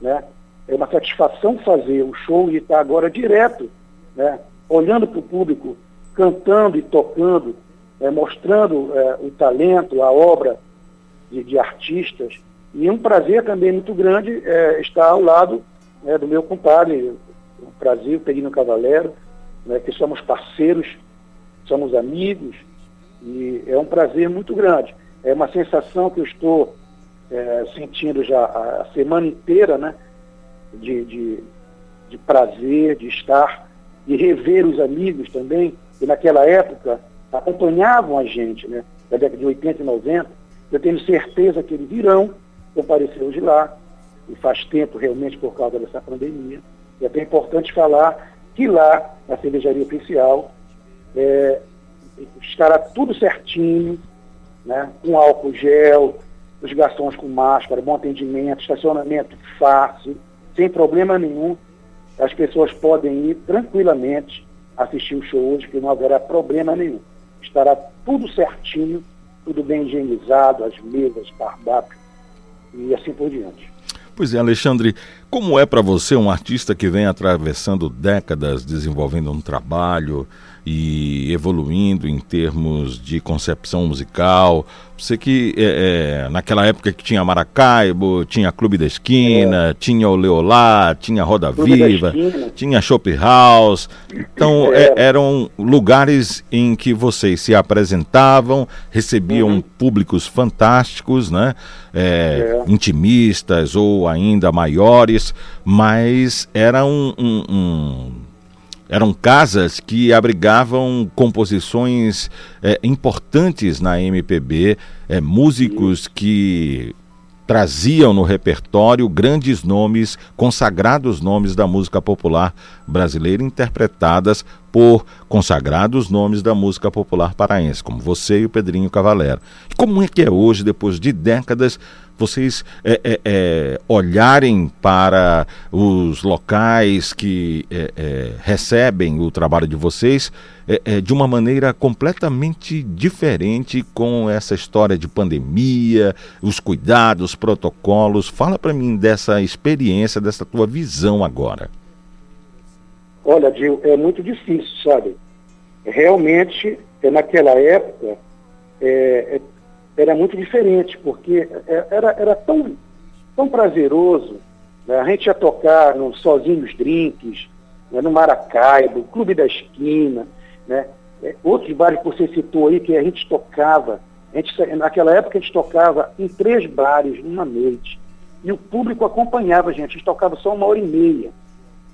né? É uma satisfação fazer o show e estar agora direto, né? Olhando para o público, cantando e tocando, é, mostrando é, o talento, a obra de, de, artistas. E um prazer também muito grande é, estar ao lado né, do meu compadre, Brasil, Perino Cavaleiro, né, que somos parceiros, somos amigos, e é um prazer muito grande. É uma sensação que eu estou é, sentindo já a semana inteira, né? De, de, de prazer, de estar, e rever os amigos também, que naquela época acompanhavam a gente, né? Da década de 80 e 90. Eu tenho certeza que eles virão comparecer hoje lá, e faz tempo realmente por causa dessa pandemia. E é até importante falar que lá, na cervejaria oficial, é, estará tudo certinho, né? com álcool gel, os garçons com máscara, bom atendimento, estacionamento fácil, sem problema nenhum. As pessoas podem ir tranquilamente assistir o show hoje, que não haverá problema nenhum. Estará tudo certinho, tudo bem higienizado, as mesas, cardápio e assim por diante. Pois é, Alexandre, como é para você um artista que vem atravessando décadas desenvolvendo um trabalho e evoluindo em termos de concepção musical? Você que é, é, naquela época que tinha Maracaibo, tinha Clube da Esquina, é. tinha o Leolá, tinha Roda Clube Viva, tinha Shop House. Então é. eram lugares em que vocês se apresentavam, recebiam uhum. públicos fantásticos, né? É, é. Intimistas ou ainda maiores, mas era um, um, um eram casas que abrigavam composições é, importantes na MPB, é, músicos que traziam no repertório grandes nomes, consagrados nomes da música popular brasileira, interpretadas por consagrados nomes da música popular paraense, como você e o Pedrinho Cavalera. Como é que é hoje, depois de décadas, vocês é, é, é, olharem para os locais que é, é, recebem o trabalho de vocês é, de uma maneira completamente diferente com essa história de pandemia, os cuidados, os protocolos. Fala para mim dessa experiência, dessa tua visão agora. Olha, Gil, é muito difícil, sabe? Realmente, naquela época, é, era muito diferente, porque é, era, era tão, tão prazeroso. Né? A gente ia tocar no Sozinhos Drinks, né? no Maracaibo, Clube da Esquina, né? É, outros bares que você citou aí que a gente tocava. A gente, naquela época a gente tocava em três bares numa noite. E o público acompanhava a gente, a gente tocava só uma hora e meia.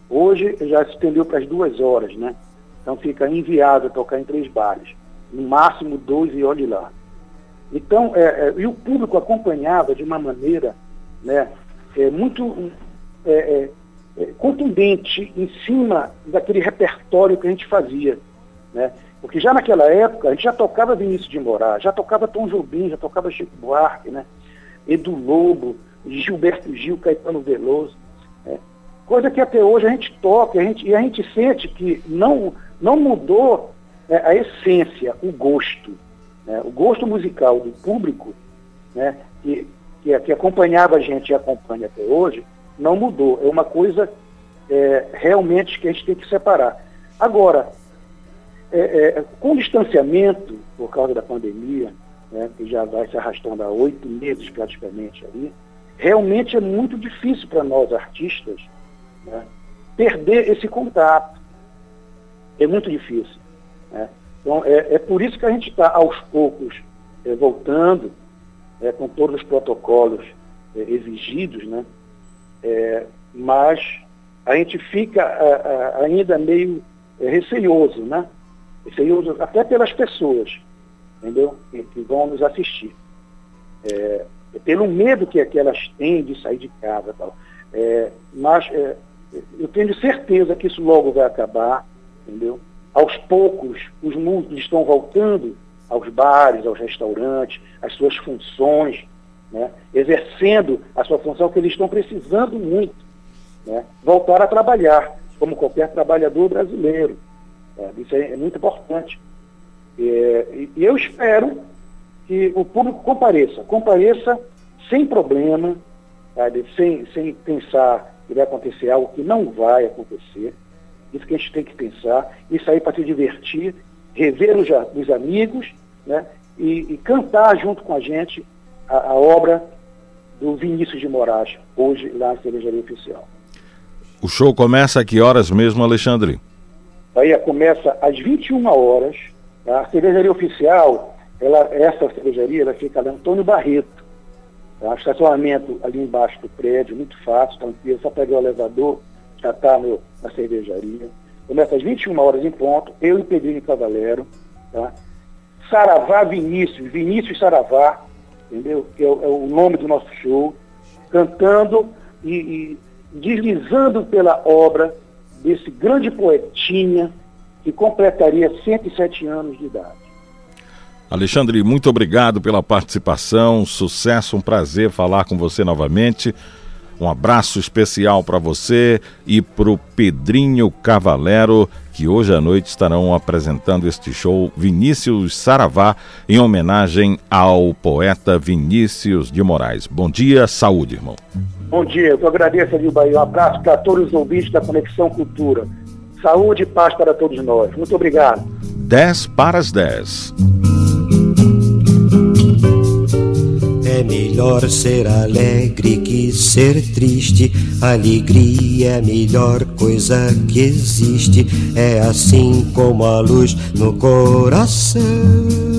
Hoje já se estendeu para as duas horas, né? Então fica inviável tocar em três bares. No máximo dois e olhe lá. Então, é, é, e o público acompanhava de uma maneira né, é, muito é, é, é, contundente em cima daquele repertório que a gente fazia. Né? Porque já naquela época a gente já tocava Vinícius de Moraes, já tocava Tom Jobim, já tocava Chico Buarque, né? Edu Lobo, Gilberto Gil, Caetano Veloso. Né? Coisa que até hoje a gente toca a gente, e a gente sente que não, não mudou a essência, o gosto. Né? O gosto musical do público, né, que, que, que, acompanhava a gente e acompanha até hoje, não mudou. É uma coisa é, realmente que a gente tem que separar. Agora, é, é, com o distanciamento, por causa da pandemia, né, que já vai se arrastando há oito meses praticamente ali, realmente é muito difícil para nós artistas né, perder esse contato. É muito difícil. Né? Então, é, é por isso que a gente está, aos poucos, é, voltando, é, com todos os protocolos é, exigidos, né? É, mas a gente fica a, a, ainda meio é, receioso, né? Receioso até pelas pessoas, entendeu? Que, que vão nos assistir. Pelo medo que, que elas têm de sair de casa tal. mas eu tenho certeza que isso logo vai acabar, entendeu? Aos poucos, os músicos estão voltando aos bares, aos restaurantes, às suas funções, né? exercendo a sua função que eles estão precisando muito. Né? Voltar a trabalhar, como qualquer trabalhador brasileiro. Né? Isso é, é, muito importante. É, e, e eu espero que o público compareça, compareça sem problema, sabe? sem, sem pensar que vai acontecer algo que não vai acontecer. Isso que a gente tem que pensar, e sair para se divertir, rever os, os amigos, né? E, e, cantar junto com a gente a, a, obra do Vinícius de Moraes, hoje lá na Cervejaria Oficial. O show começa a que horas mesmo, Alexandre? Bahia começa às 21 horas. Tá? A cervejaria oficial, ela, essa cervejaria, ela fica lá Antônio Barreto. Tá? Estacionamento ali embaixo do prédio, muito fácil, tranquilo, só pegar o elevador, já está na cervejaria. Começa às 21 horas em ponto, eu e Pedrinho Cavalero. Tá? Saravá Vinícius, Vinícius Saravá, entendeu? Que é, é o nome do nosso show, cantando e, e deslizando pela obra desse grande poetinha que completaria 107 anos de idade. Alexandre, muito obrigado pela participação, sucesso, um prazer falar com você novamente. Um abraço especial para você e para o Pedrinho Cavalero, que hoje à noite estarão apresentando este show Vinícius Saravá, em homenagem ao poeta Vinícius de Moraes. Bom dia, saúde, irmão. Bom dia, eu agradeço, Adil Bahia. Um abraço para todos os ouvintes da Conexão Cultura. Saúde e paz para todos nós. Muito obrigado. 10 para as 10. É melhor ser alegre que ser triste. Alegria é a melhor coisa que existe. É assim como a luz no coração.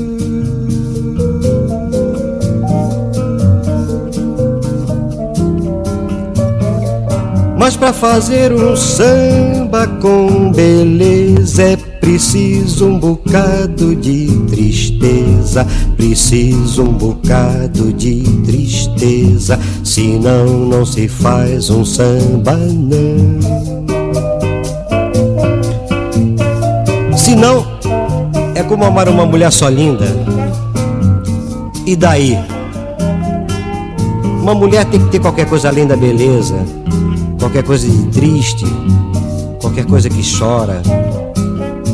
Mas para fazer um samba com beleza é preciso um bocado de tristeza, preciso um bocado de tristeza, senão não se faz um samba não. Senão é como amar uma mulher só linda. E daí? Uma mulher tem que ter qualquer coisa além da beleza, qualquer coisa de triste, qualquer coisa que chora,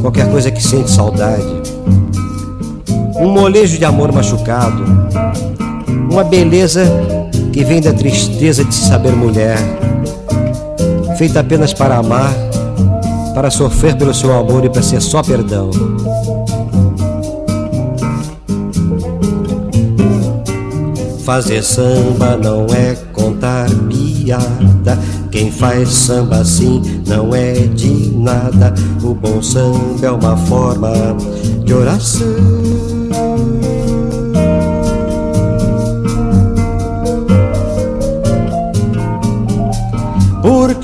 qualquer coisa que sente saudade. Um molejo de amor machucado, uma beleza que vem da tristeza de se saber mulher, feita apenas para amar, para sofrer pelo seu amor e para ser só perdão. Fazer samba não é contar piada. Quem faz samba assim não é de nada. O bom samba é uma forma de oração.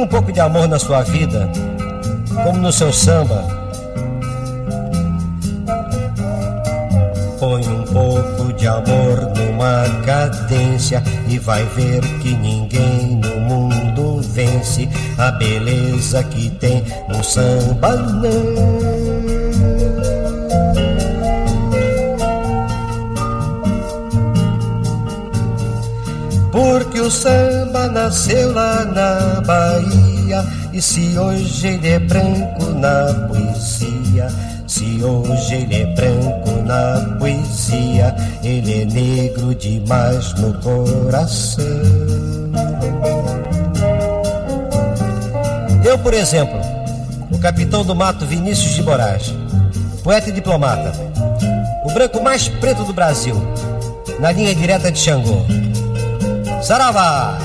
Um pouco de amor na sua vida, como no seu samba. Põe um pouco de amor numa cadência e vai ver que ninguém no mundo vence a beleza que tem no samba não. Porque o samba nasceu lá na Bahia. E se hoje ele é branco na poesia Se hoje ele é branco na poesia Ele é negro demais no coração. Eu, por exemplo, o capitão do mato Vinícius de Moraes Poeta e diplomata O branco mais preto do Brasil Na linha direta de Xangô Saravá!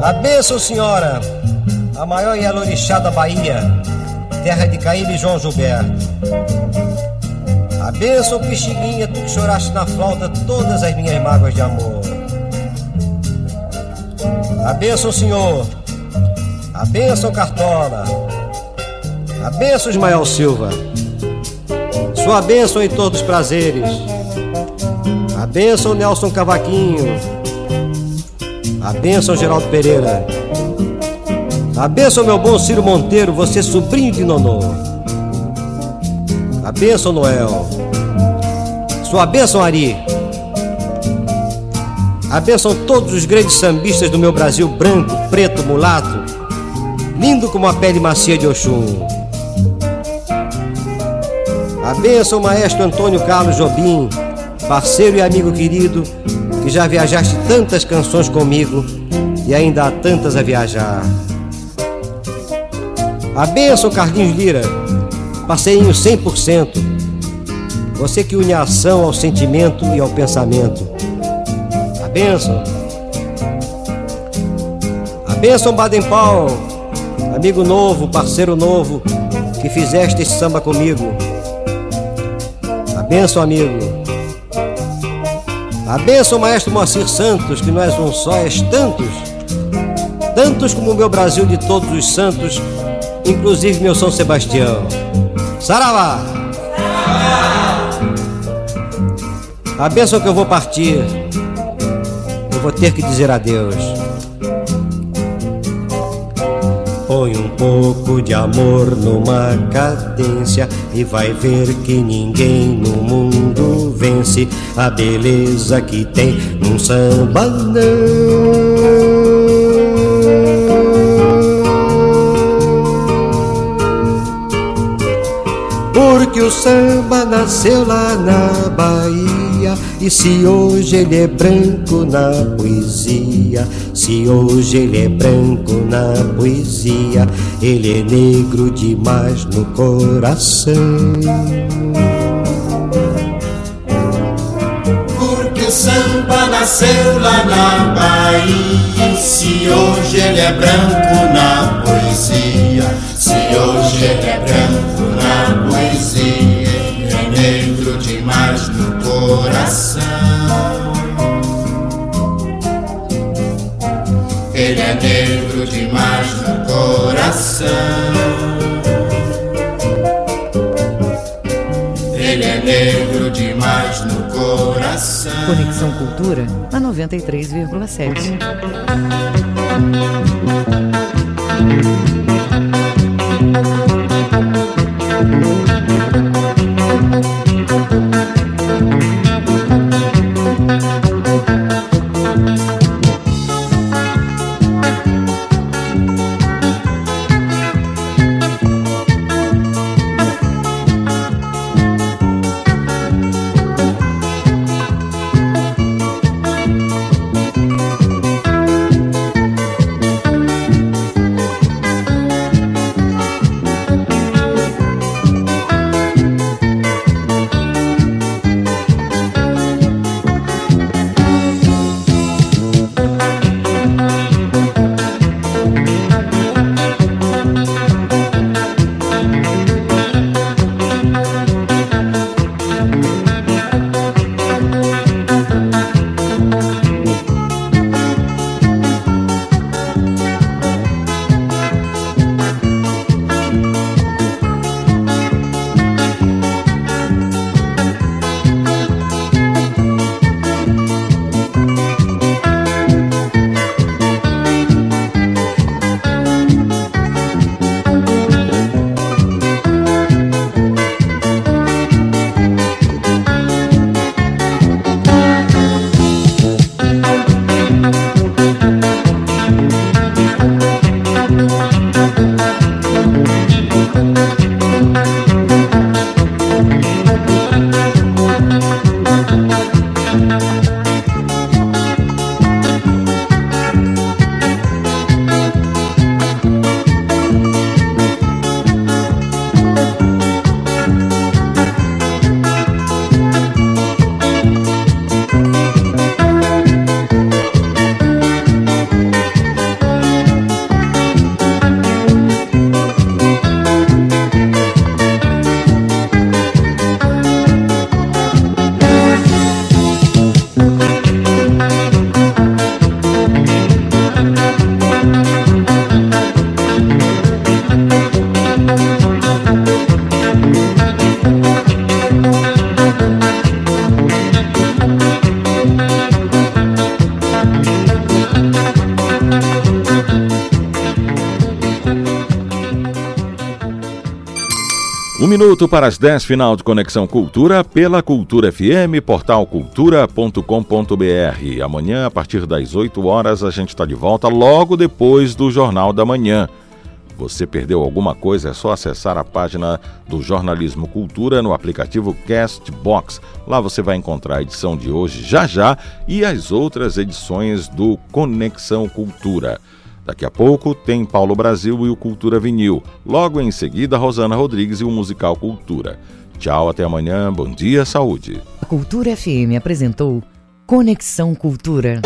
A bênção, senhora, a maior e alorixá da Bahia, terra de Caíbe e João Gilberto. A bênção, Pixinguinha, tu que choraste na flauta todas as minhas mágoas de amor. A bênção, senhor, a bênção, Cartola, A benção Ismael Silva. Sua bênção em todos os prazeres. A bênção Nelson Cavaquinho. A bênção Geraldo Pereira. A bênção meu bom Ciro Monteiro, você sobrinho de Nonô. A bênção Noel. Sua bênção Ari. A bênção todos os grandes sambistas do meu Brasil branco, preto, mulato, lindo como a pele macia de Oxum. A bênção maestro Antônio Carlos Jobim, parceiro e amigo querido, que já viajaste tantas canções comigo e ainda há tantas a viajar. A bênção Carlinhos Lira, parceirinho 100%. Você que une a ação ao sentimento e ao pensamento. A bênção. A bênção Baden Powell, amigo novo, parceiro novo, que fizeste esse samba comigo. A bênção, amigo. A bênção, maestro Moacir Santos, que não és um só, és tantos. Tantos como o meu Brasil de todos os santos, inclusive meu São Sebastião. Saravá! A bênção que eu vou partir, eu vou ter que dizer adeus. Põe um pouco de amor numa cadência e vai ver que ninguém no mundo vence a beleza que tem num samba Porque o samba nasceu lá na Bahia E se hoje ele é branco na poesia Se hoje ele é branco na poesia Ele é negro demais no coração Samba nasceu lá na Bahia. Se hoje ele é branco na poesia, se hoje ele é branco na poesia, ele é negro demais no coração. Ele é negro demais no coração. Ele é negro paz no coração. Conexão Cultura três 93,7. thank minuto para as 10 final de Conexão Cultura pela Cultura FM, portal cultura.com.br. Amanhã, a partir das 8 horas, a gente está de volta logo depois do Jornal da Manhã. Você perdeu alguma coisa? É só acessar a página do Jornalismo Cultura no aplicativo Castbox. Lá você vai encontrar a edição de hoje já já e as outras edições do Conexão Cultura. Daqui a pouco tem Paulo Brasil e o Cultura Vinil. Logo em seguida, Rosana Rodrigues e o Musical Cultura. Tchau, até amanhã. Bom dia, saúde. A Cultura FM apresentou Conexão Cultura.